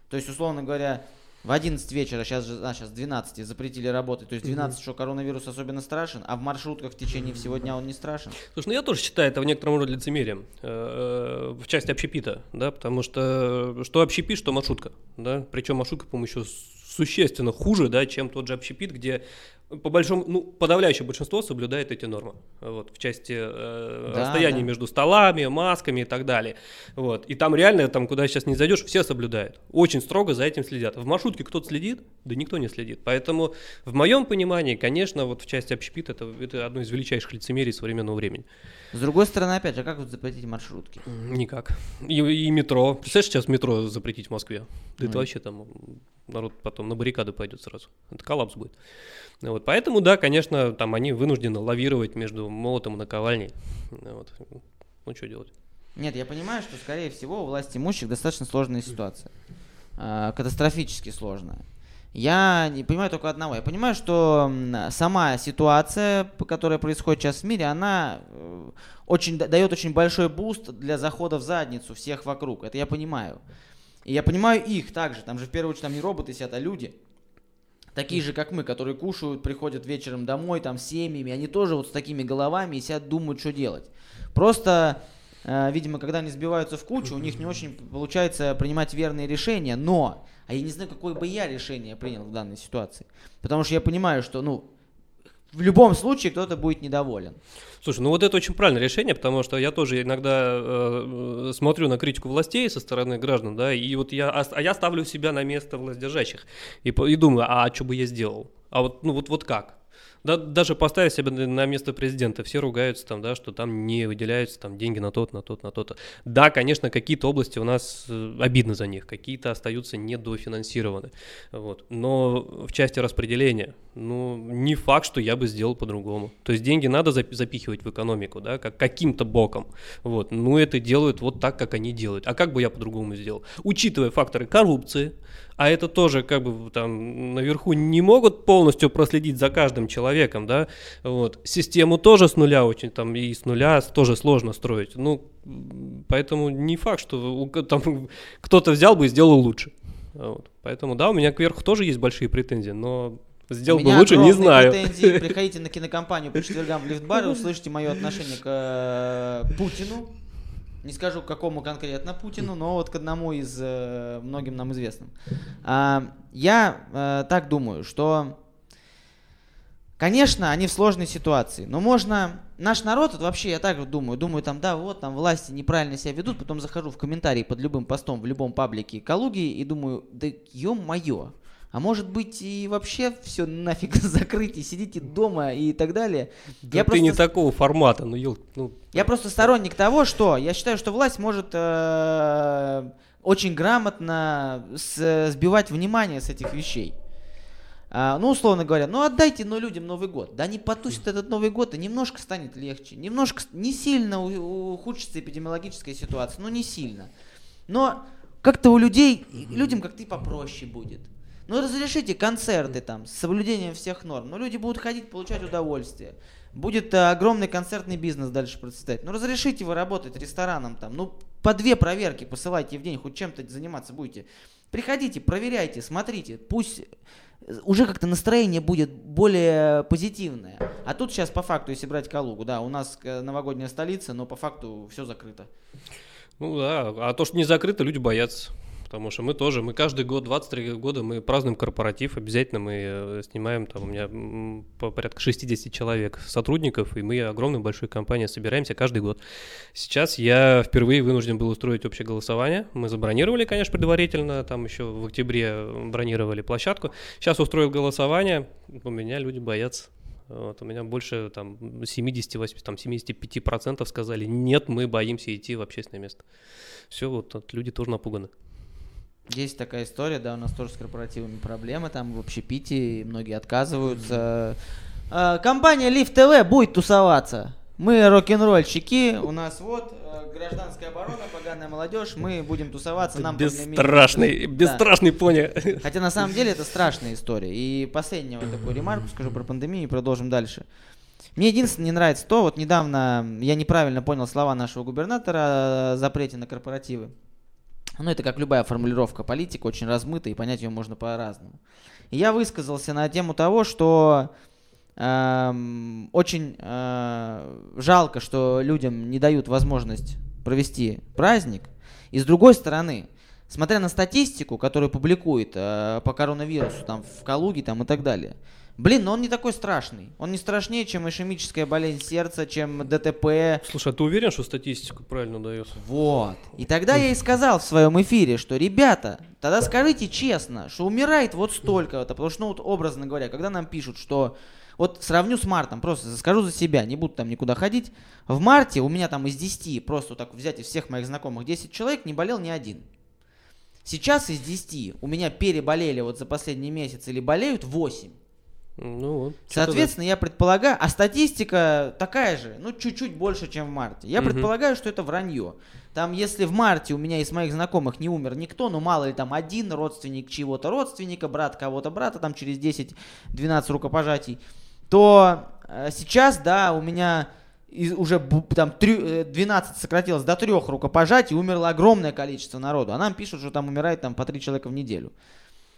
[SPEAKER 1] То есть, условно говоря, в 11 вечера, сейчас же, а, сейчас 12 запретили работать. То есть 12, mm-hmm. что коронавирус особенно страшен, а в маршрутках в течение всего дня он не страшен.
[SPEAKER 2] Слушай, ну я тоже считаю это в некотором роде лицемерием э, э, в части общепита, да, потому что что общепит, что маршрутка, да, причем маршрутка, по-моему, еще существенно хуже, да, чем тот же общепит, где по большому, ну, подавляющее большинство соблюдает эти нормы. Вот, в части э, да, расстояния да. между столами, масками и так далее. Вот. И там реально, там, куда сейчас не зайдешь, все соблюдают. Очень строго за этим следят. В маршрутке кто-то следит? Да никто не следит. Поэтому, в моем понимании, конечно, вот в части общепита это, это одно из величайших лицемерий современного времени.
[SPEAKER 1] С другой стороны, опять же, как вот запретить маршрутки?
[SPEAKER 2] Никак. И, и метро. Представляешь, сейчас метро запретить в Москве? Да ну, это вообще там народ потом на баррикады пойдет сразу. Это коллапс будет. Вот, поэтому, да, конечно, там они вынуждены лавировать между молотом и наковальней. Вот. Ну, что делать?
[SPEAKER 1] Нет, я понимаю, что, скорее всего, у власти имущих достаточно сложная ситуация. Э, катастрофически сложная. Я не понимаю только одного. Я понимаю, что сама ситуация, которая происходит сейчас в мире, она э, очень, дает очень большой boost для захода в задницу всех вокруг. Это я понимаю. И я понимаю их также. Там же в первую очередь там не роботы сидят, а люди. Такие же, как мы, которые кушают, приходят вечером домой, там, с семьями. Они тоже вот с такими головами и сидят, думают, что делать. Просто, э, видимо, когда они сбиваются в кучу, у них не очень получается принимать верные решения. Но, а я не знаю, какое бы я решение принял в данной ситуации. Потому что я понимаю, что, ну, в любом случае кто-то будет недоволен.
[SPEAKER 2] Слушай, ну вот это очень правильное решение, потому что я тоже иногда э, смотрю на критику властей со стороны граждан, да, и вот я, а, а я ставлю себя на место властьдержащих и, и думаю, а что бы я сделал? А вот, ну вот, вот как? Да, даже поставить себя на место президента, все ругаются там, да, что там не выделяются там деньги на тот, на тот, на тот. Да, конечно, какие-то области у нас э, обидно за них, какие-то остаются недофинансированы, вот. Но в части распределения, ну, не факт, что я бы сделал по-другому. То есть деньги надо запихивать в экономику, да, как каким-то боком, вот. Ну, это делают вот так, как они делают. А как бы я по-другому сделал? Учитывая факторы коррупции, а это тоже как бы там наверху не могут полностью проследить за каждым человеком, да, вот. Систему тоже с нуля очень там и с нуля тоже сложно строить, ну, поэтому не факт, что там кто-то взял бы и сделал лучше, вот. Поэтому, да, у меня кверху тоже есть большие претензии, но Сделал бы лучше, не знаю.
[SPEAKER 1] претензии. Приходите на кинокомпанию по четвергам в лифтбаре, услышите мое отношение к э, Путину. Не скажу, к какому конкретно Путину, но вот к одному из э, многим нам известным. А, я э, так думаю, что, конечно, они в сложной ситуации, но можно... Наш народ, это вообще, я так думаю, думаю, там, да, вот, там власти неправильно себя ведут, потом захожу в комментарии под любым постом в любом паблике Калуги и думаю, да ё-моё, а может быть и вообще все нафиг закрыть и сидите дома и так далее.
[SPEAKER 2] Да я ты просто... не такого формата, ну, ел... ну
[SPEAKER 1] Я просто сторонник того, что я считаю, что власть может э, очень грамотно с, сбивать внимание с этих вещей. А, ну, условно говоря, ну отдайте ну, людям Новый год. Да они потусят этот Новый год, и немножко станет легче. Немножко, не сильно ухудшится эпидемиологическая ситуация, ну не сильно. Но как-то у людей, людям как-то и попроще будет. Ну разрешите концерты там с соблюдением всех норм. Но ну, люди будут ходить, получать удовольствие. Будет э, огромный концертный бизнес дальше процветать. Ну разрешите вы работать рестораном там. Ну по две проверки посылайте в день, хоть чем-то заниматься будете. Приходите, проверяйте, смотрите. Пусть э, уже как-то настроение будет более позитивное. А тут сейчас по факту, если брать Калугу, да, у нас э, новогодняя столица, но по факту все закрыто.
[SPEAKER 2] Ну да, а то, что не закрыто, люди боятся. Потому что мы тоже, мы каждый год, 23 года, мы празднуем корпоратив, обязательно мы э, снимаем, там у меня по порядка 60 человек сотрудников, и мы огромной большой компанией собираемся каждый год. Сейчас я впервые вынужден был устроить общее голосование. Мы забронировали, конечно, предварительно, там еще в октябре бронировали площадку. Сейчас устроил голосование, у меня люди боятся. Вот, у меня больше там 78, там 75% сказали, нет, мы боимся идти в общественное место. Все, вот, вот люди тоже напуганы.
[SPEAKER 1] Есть такая история, да, у нас тоже с корпоративами проблемы, там в общепите многие отказываются. А, компания Lift TV будет тусоваться. Мы рок-н-ролльщики, у нас вот э, гражданская оборона, поганая молодежь, мы будем тусоваться, нам
[SPEAKER 2] Бесстрашный, бесстрашный да. пони.
[SPEAKER 1] Хотя на самом деле это страшная история. И последнюю вот такую ремарку скажу про пандемию и продолжим дальше. Мне единственное не нравится то, вот недавно я неправильно понял слова нашего губернатора о запрете на корпоративы. Ну, это как любая формулировка политика, очень размыта, и понять ее можно по-разному. Я высказался на тему того, что э, очень э, жалко, что людям не дают возможность провести праздник. И с другой стороны, смотря на статистику, которую публикует э, по коронавирусу там в Калуге там и так далее, Блин, но он не такой страшный. Он не страшнее, чем ишемическая болезнь сердца, чем ДТП.
[SPEAKER 2] Слушай, а ты уверен, что статистику правильно дает?
[SPEAKER 1] Вот. И тогда я и сказал в своем эфире, что, ребята, тогда скажите честно, что умирает вот столько-то. Потому что, ну вот образно говоря, когда нам пишут, что вот сравню с мартом, просто скажу за себя, не буду там никуда ходить. В марте у меня там из 10, просто вот так взять из всех моих знакомых 10 человек, не болел ни один. Сейчас из 10 у меня переболели вот за последний месяц или болеют 8. Ну, вот, Соответственно, я предполагаю, а статистика такая же, ну, чуть-чуть больше, чем в марте. Я угу. предполагаю, что это вранье. Там, если в марте у меня из моих знакомых не умер никто, ну, мало ли там один родственник чего-то родственника, брат кого-то брата, там через 10-12 рукопожатий, то э, сейчас, да, у меня из, уже там 3, 12 э, сократилось до трех рукопожатий, умерло огромное количество народу. А нам пишут, что там умирает там по три человека в неделю.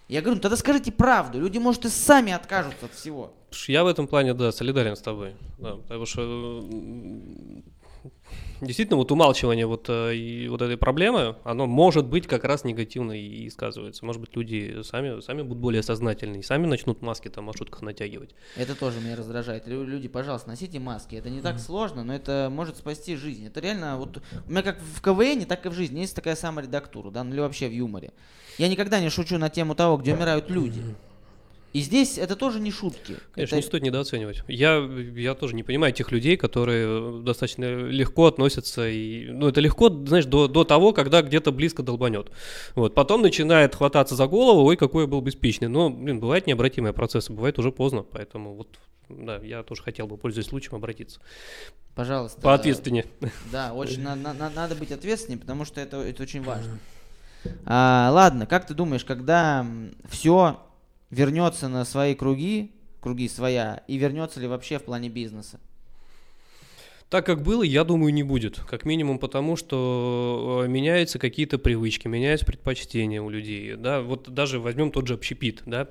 [SPEAKER 1] Я говорю, ну тогда скажите правду, люди, может, и сами откажутся от всего.
[SPEAKER 2] Я в этом плане, да, солидарен с тобой. Да, потому что действительно вот умалчивание вот, э, и вот этой проблемы, оно может быть как раз негативно и сказывается. Может быть, люди сами, сами будут более сознательны и сами начнут маски там в маршрутках натягивать.
[SPEAKER 1] Это тоже меня раздражает. Люди, пожалуйста, носите маски. Это не так сложно, но это может спасти жизнь. Это реально вот у меня как в КВН, так и в жизни есть такая саморедактура, да, ну или вообще в юморе. Я никогда не шучу на тему того, где умирают люди. И здесь это тоже не шутки.
[SPEAKER 2] Конечно,
[SPEAKER 1] это...
[SPEAKER 2] не стоит недооценивать. Я, я тоже не понимаю тех людей, которые достаточно легко относятся. И, ну, это легко, знаешь, до, до того, когда где-то близко долбанет. Вот. Потом начинает хвататься за голову, ой, какой я был беспечный. Но, блин, бывают необратимые процессы, бывает уже поздно. Поэтому вот, да, я тоже хотел бы, пользуясь случаем, обратиться.
[SPEAKER 1] Пожалуйста.
[SPEAKER 2] По ответственнее.
[SPEAKER 1] Да, очень на, на, надо быть ответственнее, потому что это, это очень важно. А, ладно, как ты думаешь, когда все вернется на свои круги, круги своя, и вернется ли вообще в плане бизнеса?
[SPEAKER 2] Так как было, я думаю, не будет. Как минимум потому, что э, меняются какие-то привычки, меняются предпочтения у людей. Да? Вот даже возьмем тот же общепит. Да?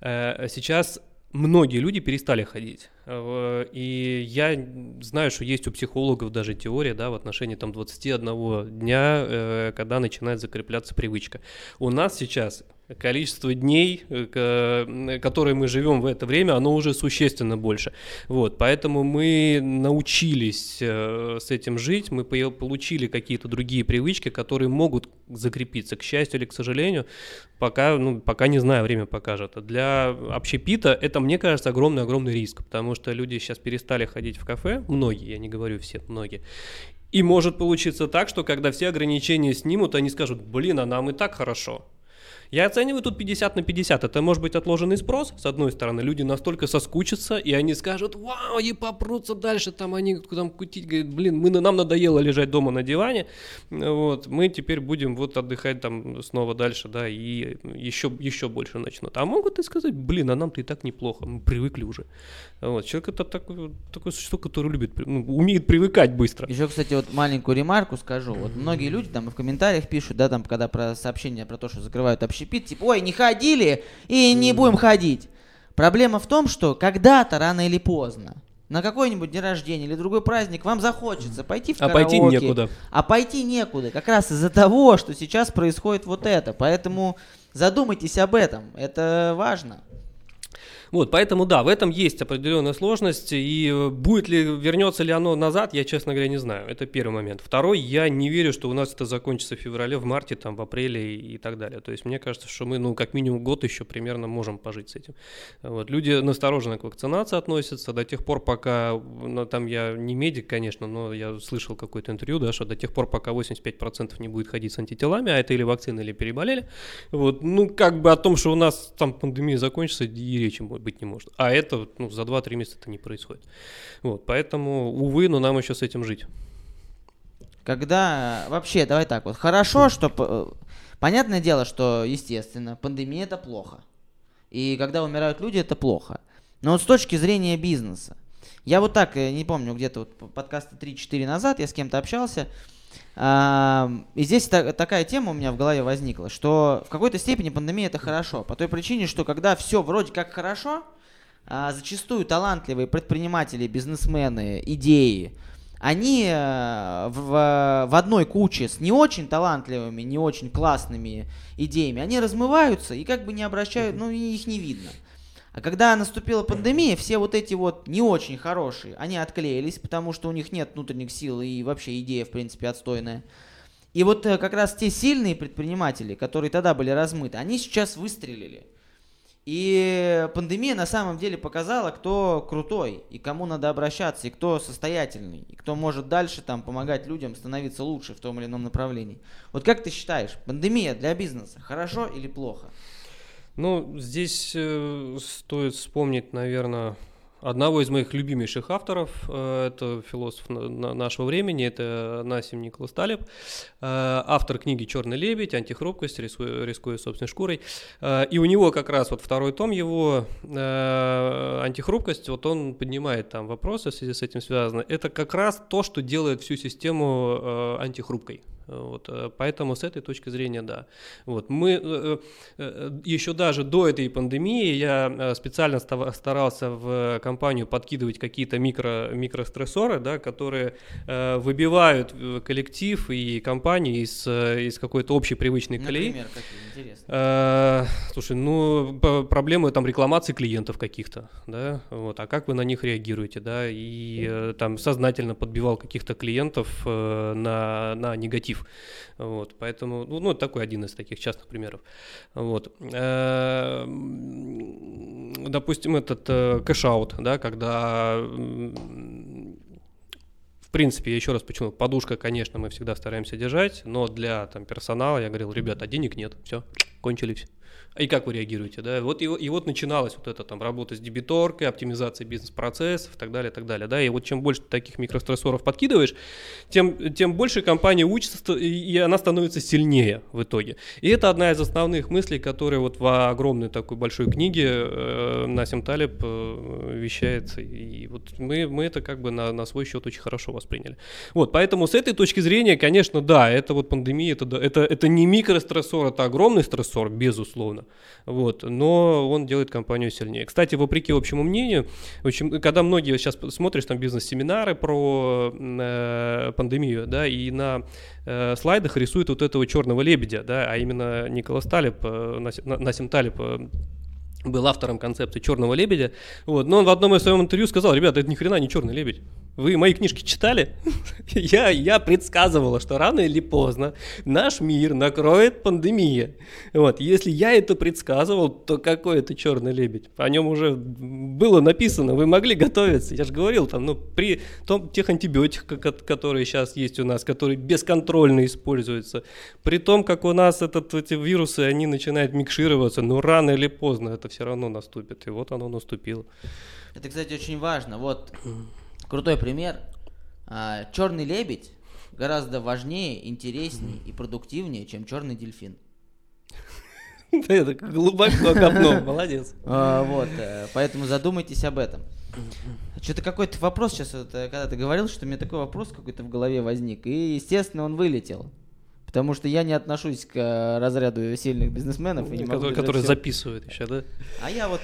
[SPEAKER 2] Э, сейчас многие люди перестали ходить. Э, и я знаю, что есть у психологов даже теория да, в отношении там, 21 дня, когда начинает закрепляться привычка. У нас сейчас количество дней, э, которые мы живем в это время, оно уже существенно больше. Вот, поэтому мы научились э, с этим жить, мы получили какие-то другие привычки, которые могут закрепиться, к счастью или к сожалению, пока, ну, пока не знаю, время покажет. Для общепита это, мне кажется, огромный-огромный риск, потому что люди сейчас перестали ходить в кафе, многие, я не говорю все, многие, и может получиться так, что когда все ограничения снимут, они скажут, блин, а нам и так хорошо. Я оцениваю тут 50 на 50. Это может быть отложенный спрос, с одной стороны. Люди настолько соскучатся, и они скажут, вау, и попрутся дальше, там они там кутить, говорят, блин, мы, нам надоело лежать дома на диване, вот, мы теперь будем вот отдыхать там снова дальше, да, и еще, еще больше начнут. А могут и сказать, блин, а нам-то и так неплохо, мы привыкли уже. Вот, человек это такое, такое существо, которое любит, ну, умеет привыкать быстро.
[SPEAKER 1] Еще, кстати, вот маленькую ремарку скажу. Вот многие люди там в комментариях пишут, да, там, когда про сообщения про то, что закрывают общение, общепит, типа, ой, не ходили и не будем ходить. Проблема в том, что когда-то, рано или поздно, на какой-нибудь день рождения или другой праздник вам захочется пойти в
[SPEAKER 2] А
[SPEAKER 1] караоке.
[SPEAKER 2] пойти некуда.
[SPEAKER 1] А пойти некуда, как раз из-за того, что сейчас происходит вот это. Поэтому задумайтесь об этом, это важно.
[SPEAKER 2] Вот, поэтому да, в этом есть определенная сложность, и э, будет ли, вернется ли оно назад, я, честно говоря, не знаю. Это первый момент. Второй, я не верю, что у нас это закончится в феврале, в марте, там, в апреле и, и так далее. То есть мне кажется, что мы, ну, как минимум год еще примерно можем пожить с этим. Вот, люди настороженно к вакцинации относятся до тех пор, пока, ну, там я не медик, конечно, но я слышал какое-то интервью, да, что до тех пор, пока 85% не будет ходить с антителами, а это или вакцины, или переболели, вот, ну, как бы о том, что у нас там пандемия закончится, и речи мо- быть не может. А это, ну, за 2-3 месяца это не происходит. Вот, поэтому, увы, но нам еще с этим жить.
[SPEAKER 1] Когда вообще, давай так вот, хорошо, что п- понятное дело, что естественно пандемия это плохо, и когда умирают люди это плохо. Но вот с точки зрения бизнеса, я вот так э, не помню где-то вот подкаста 3-4 назад я с кем-то общался, и здесь та- такая тема у меня в голове возникла, что в какой-то степени пандемия это хорошо, по той причине, что когда все вроде как хорошо, а, зачастую талантливые предприниматели, бизнесмены, идеи, они э, в, в одной куче с не очень талантливыми, не очень классными идеями, они размываются и как бы не обращают, ну их не видно. А когда наступила пандемия, все вот эти вот не очень хорошие, они отклеились, потому что у них нет внутренних сил и вообще идея, в принципе, отстойная. И вот э, как раз те сильные предприниматели, которые тогда были размыты, они сейчас выстрелили. И пандемия на самом деле показала, кто крутой, и кому надо обращаться, и кто состоятельный, и кто может дальше там помогать людям становиться лучше в том или ином направлении. Вот как ты считаешь, пандемия для бизнеса хорошо или плохо?
[SPEAKER 2] Ну, здесь э, стоит вспомнить, наверное, одного из моих любимейших авторов. Э, это философ на- на- нашего времени, это Насим Николас Талеб. Э, автор книги «Черный лебедь. Антихрупкость. Рискуя, рискуя собственной шкурой». Э, и у него как раз вот второй том его э, «Антихрупкость», вот он поднимает там вопросы в связи с этим связаны. Это как раз то, что делает всю систему э, антихрупкой. Вот, э, поэтому с этой точки зрения, да. Вот, мы э, э, еще даже до этой пандемии я специально старался в компанию подкидывать какие-то микро, микрострессоры, да, которые выбивают коллектив и компанию из, из какой-то общей привычной колеи.
[SPEAKER 1] Например, какие интересные.
[SPEAKER 2] Э, Слушай, ну проблемы там рекламации клиентов каких-то, да, вот, а как вы на них реагируете, да, и там сознательно подбивал каких-то клиентов на, на негатив, вот, поэтому, ну, ну, такой один из таких частных примеров, вот. Э, м, Допустим, этот э, cash-out, да, когда в принципе, еще раз почему, подушка, конечно, мы всегда стараемся держать, но для там, персонала я говорил, ребята, денег нет, все, кончились. И как вы реагируете, да? Вот и, и вот начиналась вот эта там работа с дебиторкой, оптимизация бизнес-процессов и так далее, и так далее, да? И вот чем больше таких микрострессоров подкидываешь, тем, тем больше компания учится, и она становится сильнее в итоге. И это одна из основных мыслей, которые вот в огромной такой большой книге э, Насим Талиб э, вещает. И вот мы, мы это как бы на, на свой счет очень хорошо восприняли. Вот, поэтому с этой точки зрения, конечно, да, это вот пандемия, это, это, это не микрострессор, это огромный стрессор, безусловно. Вот, но он делает компанию сильнее. Кстати, вопреки общему мнению, общем, когда многие сейчас смотришь там бизнес-семинары про э, пандемию, да, и на э, слайдах рисуют вот этого черного лебедя, да, а именно Николас Талиб, э, Насим, Насим Талиб э, был автором концепции черного лебедя. Вот. Но он в одном из своем интервью сказал: ребята, это ни хрена не черный лебедь. Вы мои книжки читали? я, я предсказывала, что рано или поздно наш мир накроет пандемия. Вот. Если я это предсказывал, то какой это черный лебедь? О нем уже было написано, вы могли готовиться. Я же говорил, там, ну, при том, тех антибиотиках, ко- которые сейчас есть у нас, которые бесконтрольно используются, при том, как у нас этот, эти вирусы, они начинают микшироваться, но рано или поздно это все равно наступит. И вот оно наступило.
[SPEAKER 1] Это, кстати, очень важно. Вот крутой пример. черный лебедь гораздо важнее, интереснее и продуктивнее, чем черный дельфин.
[SPEAKER 2] Так глубоко копнул, молодец.
[SPEAKER 1] А, вот, э, поэтому задумайтесь об этом. Что-то какой-то вопрос сейчас, э, когда ты говорил, что у меня такой вопрос какой-то в голове возник, и, естественно, он вылетел. Потому что я не отношусь к э, разряду сильных бизнесменов. И не могу
[SPEAKER 2] который
[SPEAKER 1] всё.
[SPEAKER 2] записывает еще, да?
[SPEAKER 1] А я вот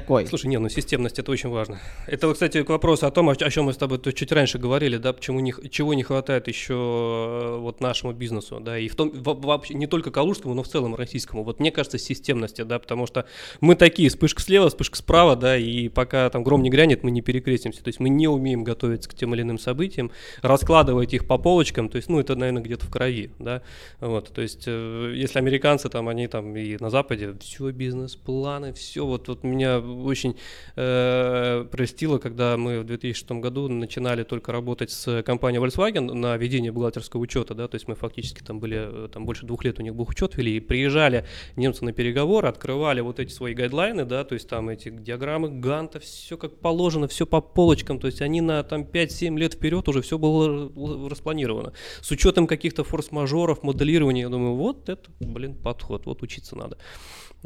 [SPEAKER 1] такой.
[SPEAKER 2] Слушай, не, ну системность это очень важно. Это, кстати, к вопросу о том, о, чем мы с тобой чуть раньше говорили, да, почему не, чего не хватает еще э, вот нашему бизнесу, да, и в том, вообще не только калужскому, но в целом российскому. Вот мне кажется, системности, да, потому что мы такие, вспышка слева, вспышка справа, да, и пока там гром не грянет, мы не перекрестимся. То есть мы не умеем готовиться к тем или иным событиям, раскладывать их по полочкам, то есть, ну, это, наверное, где-то в крови, да, вот, то есть, э, если американцы там, они там и на Западе, все бизнес-планы, все, вот, вот меня очень э, простило, когда мы в 2006 году начинали только работать с компанией Volkswagen на ведение бухгалтерского учета, да, то есть мы фактически там были, э, там больше двух лет у них бухучет вели, и приезжали немцы на переговоры, открывали вот эти свои гайдлайны, да, то есть там эти диаграммы Ганта, все как положено, все по полочкам, то есть они на там 5-7 лет вперед уже все было распланировано. С учетом каких-то форс-мажоров, моделирования, я думаю, вот это, блин, подход, вот учиться надо.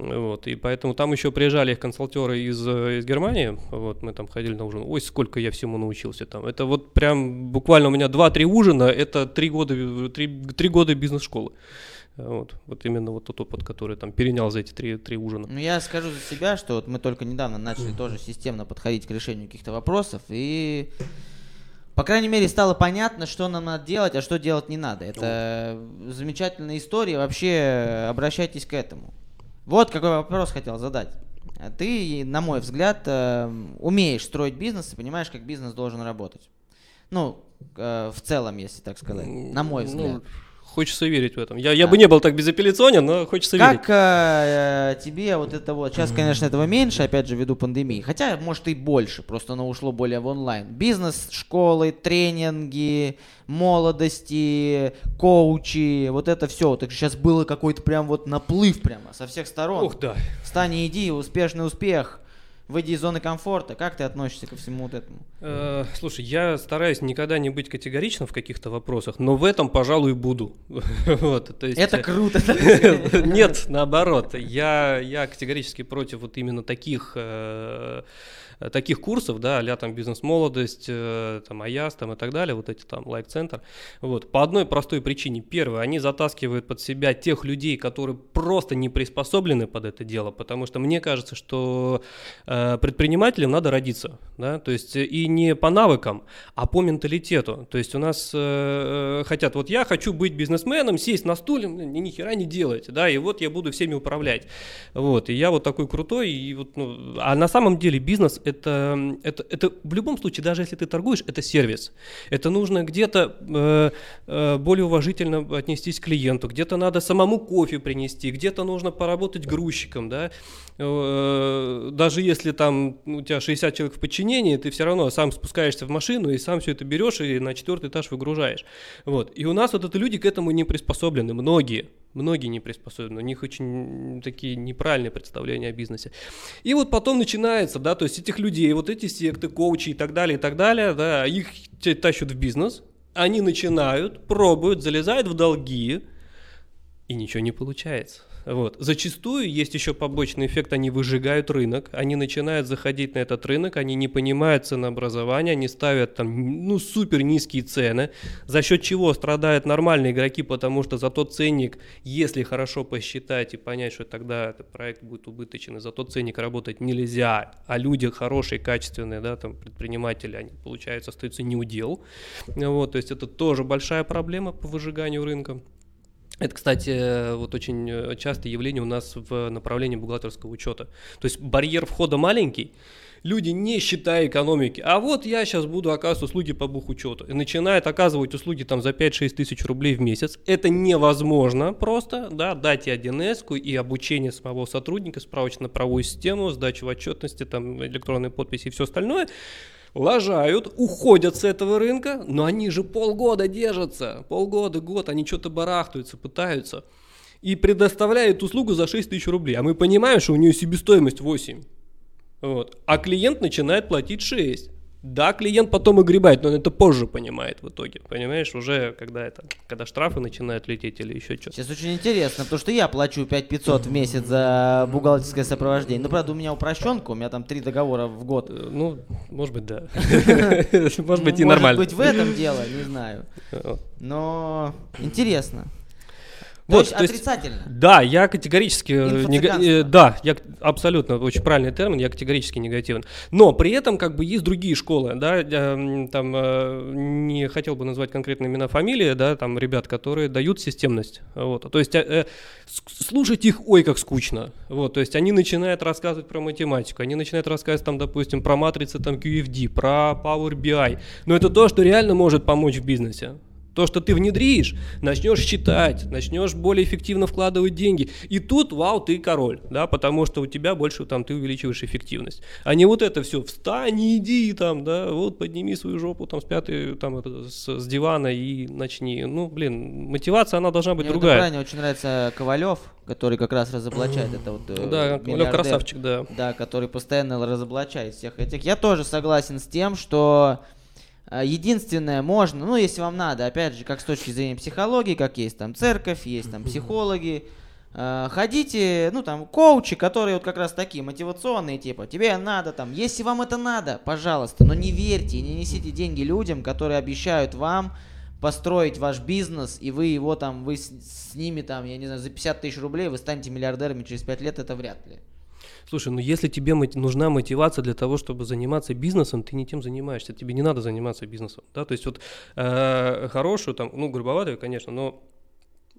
[SPEAKER 2] Вот, и поэтому там еще приезжали их консалтеры из, из Германии, вот, мы там ходили на ужин, ой, сколько я всему научился там. Это вот прям буквально у меня 2-3 ужина, это 3 года, 3, 3 года бизнес-школы. Вот, вот именно вот тот опыт, который там перенял за эти три, три ужина.
[SPEAKER 1] Ну, я скажу за себя, что вот мы только недавно начали тоже системно подходить к решению каких-то вопросов, и по крайней мере, стало понятно, что нам надо делать, а что делать не надо. Это замечательная история. Вообще, обращайтесь к этому. Вот какой вопрос хотел задать. Ты, на мой взгляд, э, умеешь строить бизнес и понимаешь, как бизнес должен работать. Ну, э, в целом, если так сказать, на мой ну, взгляд. Ну,
[SPEAKER 2] Хочется верить в этом. Я, я бы не был так безапелляционен, но хочется
[SPEAKER 1] как,
[SPEAKER 2] верить.
[SPEAKER 1] Как э, тебе вот это вот, сейчас, конечно, этого меньше, опять же, ввиду пандемии, хотя, может, и больше, просто оно ушло более в онлайн. Бизнес, школы, тренинги, молодости, коучи, вот это все. Так сейчас было какой-то прям вот наплыв прямо со всех сторон.
[SPEAKER 2] Ух, да.
[SPEAKER 1] Встань и иди, успешный успех выйди из зоны комфорта. Как ты относишься ко всему вот этому?
[SPEAKER 2] Э, слушай, я стараюсь никогда не быть категоричным в каких-то вопросах, но в этом, пожалуй, буду.
[SPEAKER 1] вот, то есть... Это э, круто.
[SPEAKER 2] Нет, наоборот. Я, я категорически против вот именно таких э, таких курсов, да, а там бизнес-молодость, э, там АЯС там и так далее, вот эти там лайк-центр, вот, по одной простой причине. Первое, они затаскивают под себя тех людей, которые просто не приспособлены под это дело, потому что мне кажется, что э, предпринимателям надо родиться, да, то есть и не по навыкам, а по менталитету. То есть у нас э, хотят, вот я хочу быть бизнесменом, сесть на стуле, ни, ни хера не делать, да, и вот я буду всеми управлять. Вот, и я вот такой крутой, и вот, ну, а на самом деле бизнес это, это, это в любом случае, даже если ты торгуешь, это сервис. Это нужно где-то э, э, более уважительно отнестись к клиенту, где-то надо самому кофе принести, где-то нужно поработать грузчиком, да. Э, даже если там у тебя 60 человек в подчинении, ты все равно сам спускаешься в машину и сам все это берешь и на четвертый этаж выгружаешь. Вот. И у нас вот это люди к этому не приспособлены, многие. Многие не приспособлены, у них очень такие неправильные представления о бизнесе. И вот потом начинается, да, то есть этих людей, вот эти секты, коучи и так далее, и так далее, да, их тащат в бизнес, они начинают, пробуют, залезают в долги, и ничего не получается. Вот. Зачастую есть еще побочный эффект, они выжигают рынок, они начинают заходить на этот рынок, они не понимают ценообразования, они ставят там ну супер низкие цены, за счет чего страдают нормальные игроки, потому что за тот ценник, если хорошо посчитать и понять, что тогда этот проект будет убыточен, и за тот ценник работать нельзя, а люди хорошие, качественные, да, там предприниматели, они, получается, остаются неудел. Вот, то есть это тоже большая проблема по выжиганию рынка. Это, кстати, вот очень э, частое явление у нас в направлении бухгалтерского учета. То есть барьер входа маленький, люди не считая экономики, а вот я сейчас буду оказывать услуги по бухучету. И начинает оказывать услуги там за 5-6 тысяч рублей в месяц. Это невозможно просто, да, дать и 1С и обучение самого сотрудника, справочно-правовую систему, сдачу в отчетности, там электронные подписи и все остальное лажают, уходят с этого рынка, но они же полгода держатся, полгода, год, они что-то барахтаются, пытаются. И предоставляют услугу за 6 тысяч рублей. А мы понимаем, что у нее себестоимость 8. Вот. А клиент начинает платить 6. Да, клиент потом огребает, но он это позже понимает в итоге. Понимаешь, уже когда это, когда штрафы начинают лететь или еще что-то.
[SPEAKER 1] Сейчас очень интересно, потому что я плачу 5500 в месяц за бухгалтерское сопровождение. Ну, правда, у меня упрощенка, у меня там три договора в год.
[SPEAKER 2] Э, ну, может быть, да. Может быть, и нормально.
[SPEAKER 1] Может быть, в этом дело, не знаю. Но интересно. То
[SPEAKER 2] Вот,
[SPEAKER 1] есть
[SPEAKER 2] то есть-
[SPEAKER 1] отрицательно.
[SPEAKER 2] Да, я категорически... э, нега- э, Да, я абсолютно, очень правильный термин, я категорически негативен. Но при этом как бы есть другие школы, да, м, там э, не хотел бы назвать конкретно имена, фамилии, да, там ребят, которые дают системность, вот. То есть э, э, слушать их, ой, как скучно, вот. То есть они начинают рассказывать про математику, они начинают рассказывать там, допустим, про матрицы, там QFD, про Power BI, но это то, что реально может помочь в бизнесе. То, что ты внедришь, начнешь считать, начнешь более эффективно вкладывать деньги. И тут, вау, ты король, да, потому что у тебя больше там ты увеличиваешь эффективность. А не вот это все, встань и иди там, да, вот подними свою жопу там с пятой, там с, с дивана и начни. Ну, блин, мотивация, она должна быть
[SPEAKER 1] Мне
[SPEAKER 2] другая.
[SPEAKER 1] плане очень нравится Ковалев, который как раз разоблачает это вот э,
[SPEAKER 2] Да, Ковалев красавчик, да.
[SPEAKER 1] Да, который постоянно разоблачает всех этих. Я тоже согласен с тем, что единственное можно, ну если вам надо, опять же, как с точки зрения психологии, как есть там церковь, есть там психологи, э, ходите, ну там коучи, которые вот как раз такие мотивационные, типа, тебе надо там, если вам это надо, пожалуйста, но не верьте и не несите деньги людям, которые обещают вам построить ваш бизнес, и вы его там, вы с, с ними там, я не знаю, за 50 тысяч рублей вы станете миллиардерами через 5 лет, это вряд ли.
[SPEAKER 2] Слушай, ну если тебе нужна мотивация для того, чтобы заниматься бизнесом, ты не тем занимаешься, тебе не надо заниматься бизнесом, да, то есть вот э, хорошую там, ну грубоватую, конечно, но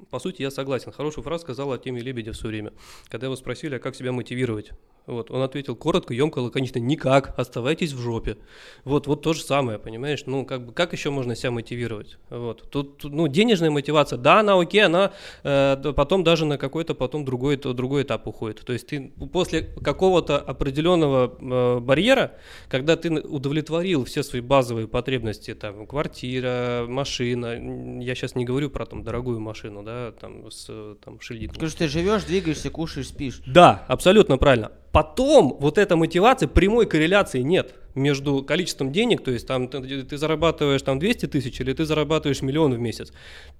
[SPEAKER 2] по сути, я согласен. Хорошую фразу сказал Артемий Лебедев в свое время, когда его спросили, а как себя мотивировать. Вот, он ответил коротко, емко, лаконично, никак, оставайтесь в жопе. Вот, вот то же самое, понимаешь? Ну, как бы, как еще можно себя мотивировать? Вот, тут, тут, ну, денежная мотивация, да, она окей, она э, потом даже на какой-то потом другой, другой этап уходит. То есть ты после какого-то определенного э, барьера, когда ты удовлетворил все свои базовые потребности, там, квартира, машина, я сейчас не говорю про там дорогую машину, да, там, с там, шильдиком.
[SPEAKER 1] Потому что ты живешь, двигаешься, кушаешь, спишь.
[SPEAKER 2] Да, абсолютно правильно. Потом вот эта мотивация, прямой корреляции нет между количеством денег, то есть там ты, ты зарабатываешь там 200 тысяч или ты зарабатываешь миллион в месяц,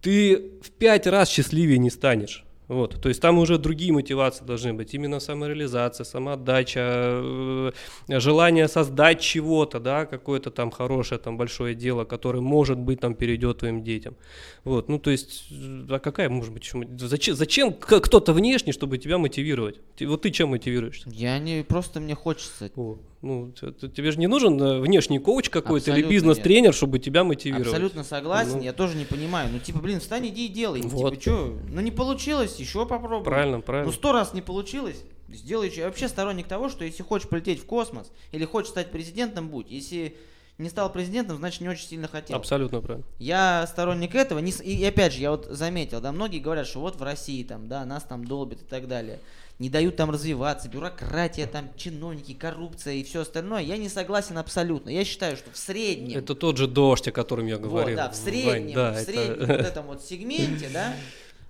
[SPEAKER 2] ты в пять раз счастливее не станешь. Вот, то есть там уже другие мотивации должны быть, именно самореализация, самоотдача, э, желание создать чего-то, да, какое-то там хорошее, там большое дело, которое, может быть, там перейдет твоим детям. Вот, ну, то есть, а какая может быть Зачем, зачем кто-то внешний, чтобы тебя мотивировать? Вот ты чем мотивируешься?
[SPEAKER 1] Я не, просто мне хочется.
[SPEAKER 2] О, ну, тебе же не нужен э, внешний коуч какой-то или бизнес-тренер, чтобы тебя мотивировать.
[SPEAKER 1] Абсолютно согласен,
[SPEAKER 2] Ну.
[SPEAKER 1] я тоже не понимаю. Ну, типа, блин, встань, иди и делай.
[SPEAKER 2] Вот.
[SPEAKER 1] Типа, что? Ну, не получилось, еще попробуй.
[SPEAKER 2] Правильно,
[SPEAKER 1] Ну,
[SPEAKER 2] правильно.
[SPEAKER 1] сто раз не получилось, сделай еще. Я вообще сторонник того, что если хочешь полететь в космос или хочешь стать президентом, будь. Если не стал президентом, значит, не очень сильно хотел.
[SPEAKER 2] Абсолютно правильно.
[SPEAKER 1] Я сторонник этого. Не с- и опять же, я вот заметил, да, многие говорят, что вот в России там, да, нас там долбят и так далее. Не дают там развиваться, бюрократия, там чиновники, коррупция и все остальное. Я не согласен абсолютно. Я считаю, что в среднем...
[SPEAKER 2] Это тот же дождь, о котором я говорил.
[SPEAKER 1] Вот, да, в
[SPEAKER 2] Вань,
[SPEAKER 1] среднем,
[SPEAKER 2] да,
[SPEAKER 1] в
[SPEAKER 2] это-
[SPEAKER 1] среднем вот этом вот сегменте, да,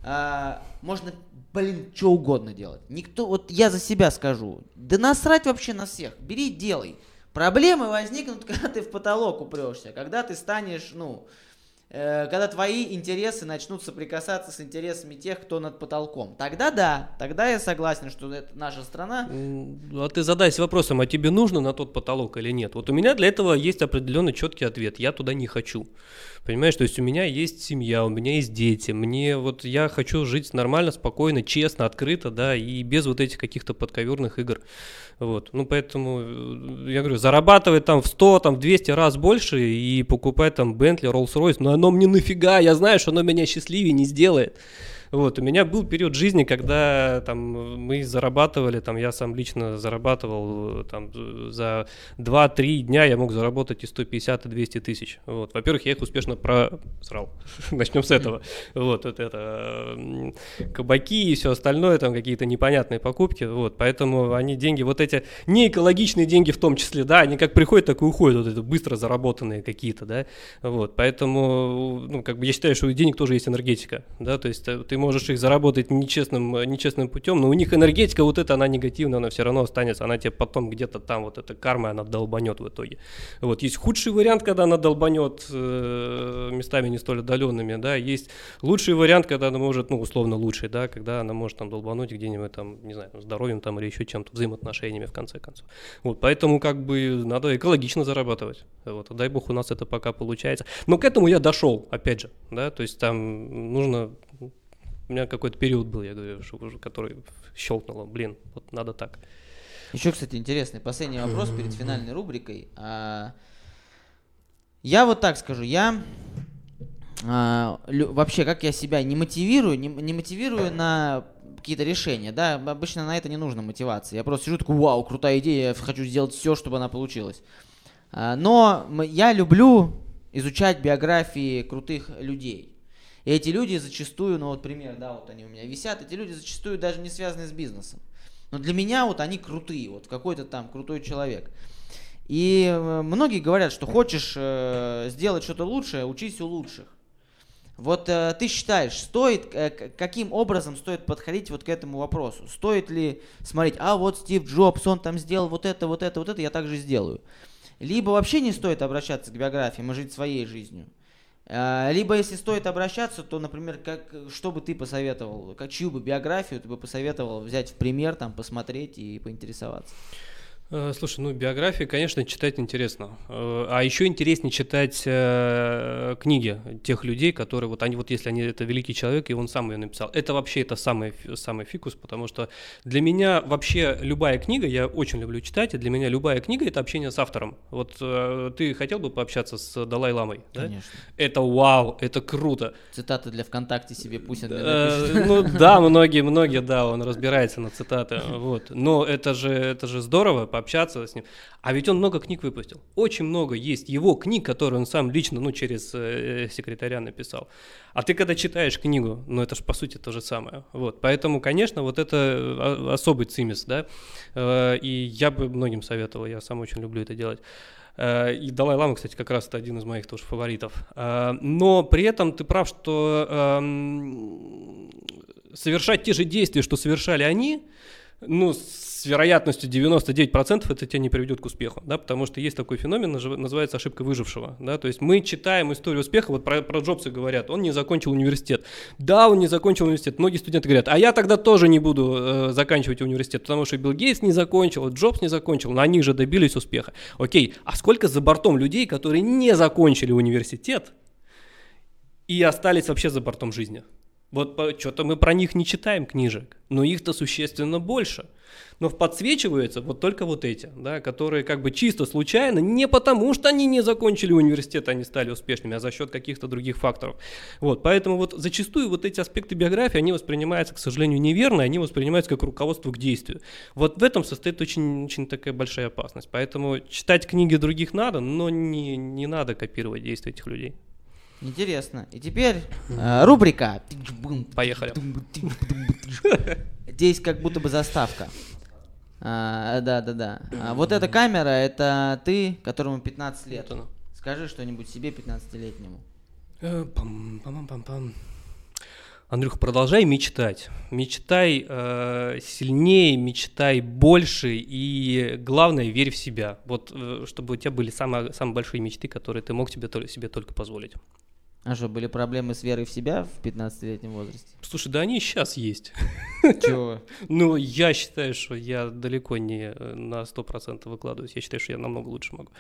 [SPEAKER 1] а, можно, блин, что угодно делать. Никто, вот я за себя скажу, да насрать вообще на всех, бери, делай. Проблемы возникнут, когда ты в потолок упрешься, когда ты станешь, ну, когда твои интересы начнут соприкасаться с интересами тех, кто над потолком. Тогда да, тогда я согласен, что это наша страна.
[SPEAKER 2] А ты задайся вопросом, а тебе нужно на тот потолок или нет? Вот у меня для этого есть определенный четкий ответ. Я туда не хочу. Понимаешь, то есть у меня есть семья, у меня есть дети. Мне вот я хочу жить нормально, спокойно, честно, открыто, да, и без вот этих каких-то подковерных игр. Вот. Ну, поэтому, э, я говорю, зарабатывать там в 100, там в 200 раз больше и покупать там Bentley, Rolls-Royce, но оно мне нафига, я знаю, что оно меня счастливее не сделает. Вот, у меня был период жизни, когда там мы зарабатывали, там я сам лично зарабатывал э, там за 2-3 дня я мог заработать и 150, и 200 тысяч. Вот, во-первых, я их успешно просрал. Начнем с этого. Вот, вот это кабаки и все остальное, там какие-то непонятные покупки. Вот, поэтому они деньги, вот эти не экологичные деньги в том числе, да, они как приходят, так и уходят, вот это быстро заработанные какие-то, да. Вот, поэтому, ну, как бы я считаю, что у денег тоже есть энергетика, да, то есть э, ты можешь их заработать нечестным, э, нечестным путем, но у них энергетика вот эта, она негативная, она все равно останется, она тебе потом где-то там, вот эта карма, она долбанет в итоге. Вот, есть худший вариант, когда она долбанет э, местами не столь отдаленными, да, есть лучший вариант, когда она может, ну, условно лучший, да, когда она может там долбануть где-нибудь там, не знаю, здоровьем там или еще чем-то, взаимоотношениями в конце концов. Вот, поэтому как бы надо экологично зарабатывать. Вот, дай бог у нас это пока получается. Но к этому я дошел, опять же, да, то есть там нужно У меня какой-то период был, я говорю, который щелкнуло, блин, вот надо так.
[SPEAKER 1] Еще, кстати, интересный последний вопрос перед финальной рубрикой. А, я вот так скажу, я а, лю- вообще, как я себя не мотивирую, не, не мотивирую на какие-то решения, да, обычно на это не нужно мотивации. Я просто сижу такой, вау, крутая идея, я хочу сделать все, чтобы она получилась. А, но я люблю изучать биографии крутых людей. И эти люди зачастую, ну вот пример, да, вот они у меня висят, эти люди зачастую даже не связаны с бизнесом. Но для меня вот они крутые, вот какой-то там крутой человек. И э, многие говорят, что хочешь э, сделать что-то лучшее, учись у лучших. Вот э, ты считаешь, стоит, э, каким образом стоит подходить вот к этому вопросу? Стоит ли смотреть, а вот Стив Джобс, он там сделал вот это, вот это, вот это, я также сделаю. Либо вообще не стоит обращаться к биографиям и жить своей жизнью. Э, Либо если стоит обращаться, то, например, как, что бы ты посоветовал, как, чью бы биографию ты бы посоветовал взять в пример, там, посмотреть и поинтересоваться?
[SPEAKER 2] Э, Слушай, ну биографии, конечно, читать интересно. Э, А еще интереснее читать э, книги тех людей, которые вот они вот если они это великий человек и он сам ее написал. Это вообще это самый самый фикус, потому что для меня вообще любая книга, я очень люблю читать, и для меня любая книга это общение с автором. Вот э, ты хотел бы пообщаться с Далай-ламой, да?
[SPEAKER 1] Конечно.
[SPEAKER 2] Это вау, это круто.
[SPEAKER 1] Цитаты для ВКонтакте себе пусть
[SPEAKER 2] Э. Ну да, многие, многие, да, он разбирается на цитаты, вот. Но это же, это же здорово пообщаться с ним. А ведь он много книг выпустил. Очень много есть его книг, которые он сам лично, ну, через э, секретаря написал. А ты когда читаешь книгу, ну, это же по сути то же самое. Вот. Поэтому, конечно, вот это э, особый цимис, да. Э, И я бы многим советовал, я сам очень люблю это делать. Э, И Далай-Лама, кстати, как раз это один из моих тоже фаворитов. Э, Но при этом ты прав, что эм, совершать те же действия, что совершали они, ну, с вероятностью 99% это тебя не приведет к успеху, да, потому что есть такой феномен, называется ошибка выжившего, да, то есть мы читаем историю успеха, вот про, про Джобса говорят, он не закончил университет. Да, он не закончил университет, многие студенты говорят, а я тогда тоже не буду э, заканчивать университет, потому что Билл Гейтс не закончил, Джобс не закончил, но они же добились успеха. Окей, а сколько за бортом людей, которые не закончили университет и остались вообще за бортом жизни? Вот что-то мы про них не читаем книжек, но их-то существенно больше. Но подсвечиваются вот только вот эти, да, которые как бы чисто случайно, не потому что они не закончили университет, они стали успешными, а за счет каких-то других факторов. Вот, поэтому вот зачастую вот эти аспекты биографии, они воспринимаются, к сожалению, неверно, они воспринимаются как руководство к действию. Вот в этом состоит очень, очень такая большая опасность. Поэтому читать книги других надо, но не, не надо копировать действия этих людей.
[SPEAKER 1] Интересно. И теперь э, рубрика.
[SPEAKER 2] Поехали.
[SPEAKER 1] Здесь как будто бы заставка. А, да, да, да. А вот эта камера, это ты, которому 15 лет.
[SPEAKER 2] Вот.
[SPEAKER 1] Скажи что-нибудь себе 15-летнему.
[SPEAKER 2] Э, пам, пам, пам, пам. Андрюха, продолжай мечтать. Мечтай э, сильнее, мечтай больше и главное, верь в себя. Вот э, чтобы у тебя были самые, самые большие мечты, которые ты мог тебе, тол- себе только позволить.
[SPEAKER 1] А что, были проблемы с верой в себя в 15-летнем возрасте?
[SPEAKER 2] Слушай, да они сейчас есть.
[SPEAKER 1] Чего?
[SPEAKER 2] Ну, я считаю, что я далеко не э, на 100% выкладываюсь. Я считаю, что я намного лучше могу.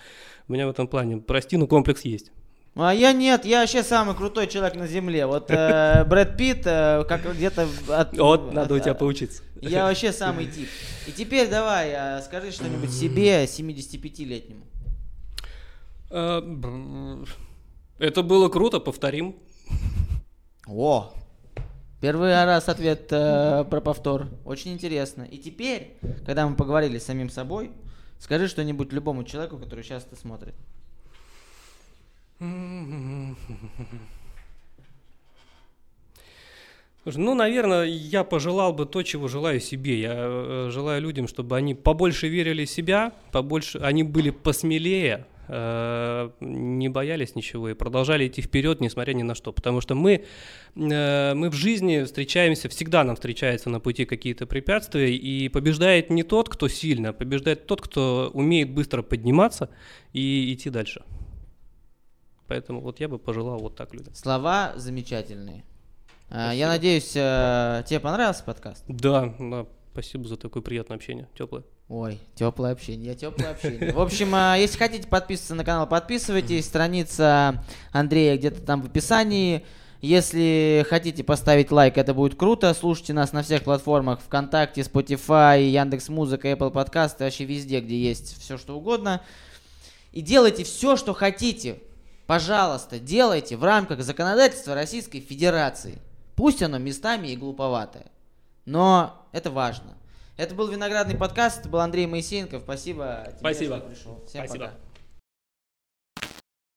[SPEAKER 2] У меня в этом плане, прости, но комплекс есть.
[SPEAKER 1] А я нет, я вообще самый крутой человек на земле. Вот э, Брэд Питт, э, как где-то... от-
[SPEAKER 2] Вот, надо у
[SPEAKER 1] от-
[SPEAKER 2] тебя поучиться.
[SPEAKER 1] Я вообще самый тип. И теперь давай, э, скажи что-нибудь себе, 75-летнему.
[SPEAKER 2] Это было круто, повторим.
[SPEAKER 1] О! Первый раз ответ э, про повтор. Очень интересно. И теперь, когда мы поговорили с самим собой, скажи что-нибудь любому человеку, который сейчас это смотрит.
[SPEAKER 2] Ну, наверное, я пожелал бы то, чего желаю себе. Я э, желаю людям, чтобы они побольше верили в себя, побольше, они были посмелее, не боялись ничего и продолжали идти вперед, несмотря ни на что. Потому что мы, э, мы в жизни встречаемся, всегда нам встречаются на пути какие-то препятствия, и побеждает не тот, кто сильно, а побеждает тот, кто умеет быстро подниматься и идти дальше. Поэтому вот я бы пожелал вот так людям.
[SPEAKER 1] Слова замечательные. Э, я надеюсь, э, тебе понравился подкаст?
[SPEAKER 2] Да, да, спасибо за такое приятное общение, теплое.
[SPEAKER 1] Ой, теплое общение, я теплое общение. В общем, э, если хотите подписываться на канал, подписывайтесь. Страница Андрея где-то там в описании. Если хотите поставить лайк, это будет круто. Слушайте нас на всех платформах ВКонтакте, Spotify, Яндекс Музыка, Apple Podcast, вообще везде, где есть все что угодно. И делайте все, что хотите. Пожалуйста, делайте в рамках законодательства Российской Федерации. Пусть оно местами и глуповатое. Но это важно. Это был Виноградный подкаст, это был Андрей Моисеенков. Спасибо тебе,
[SPEAKER 2] Спасибо.
[SPEAKER 1] что пришел. Всем
[SPEAKER 2] Спасибо.
[SPEAKER 1] пока.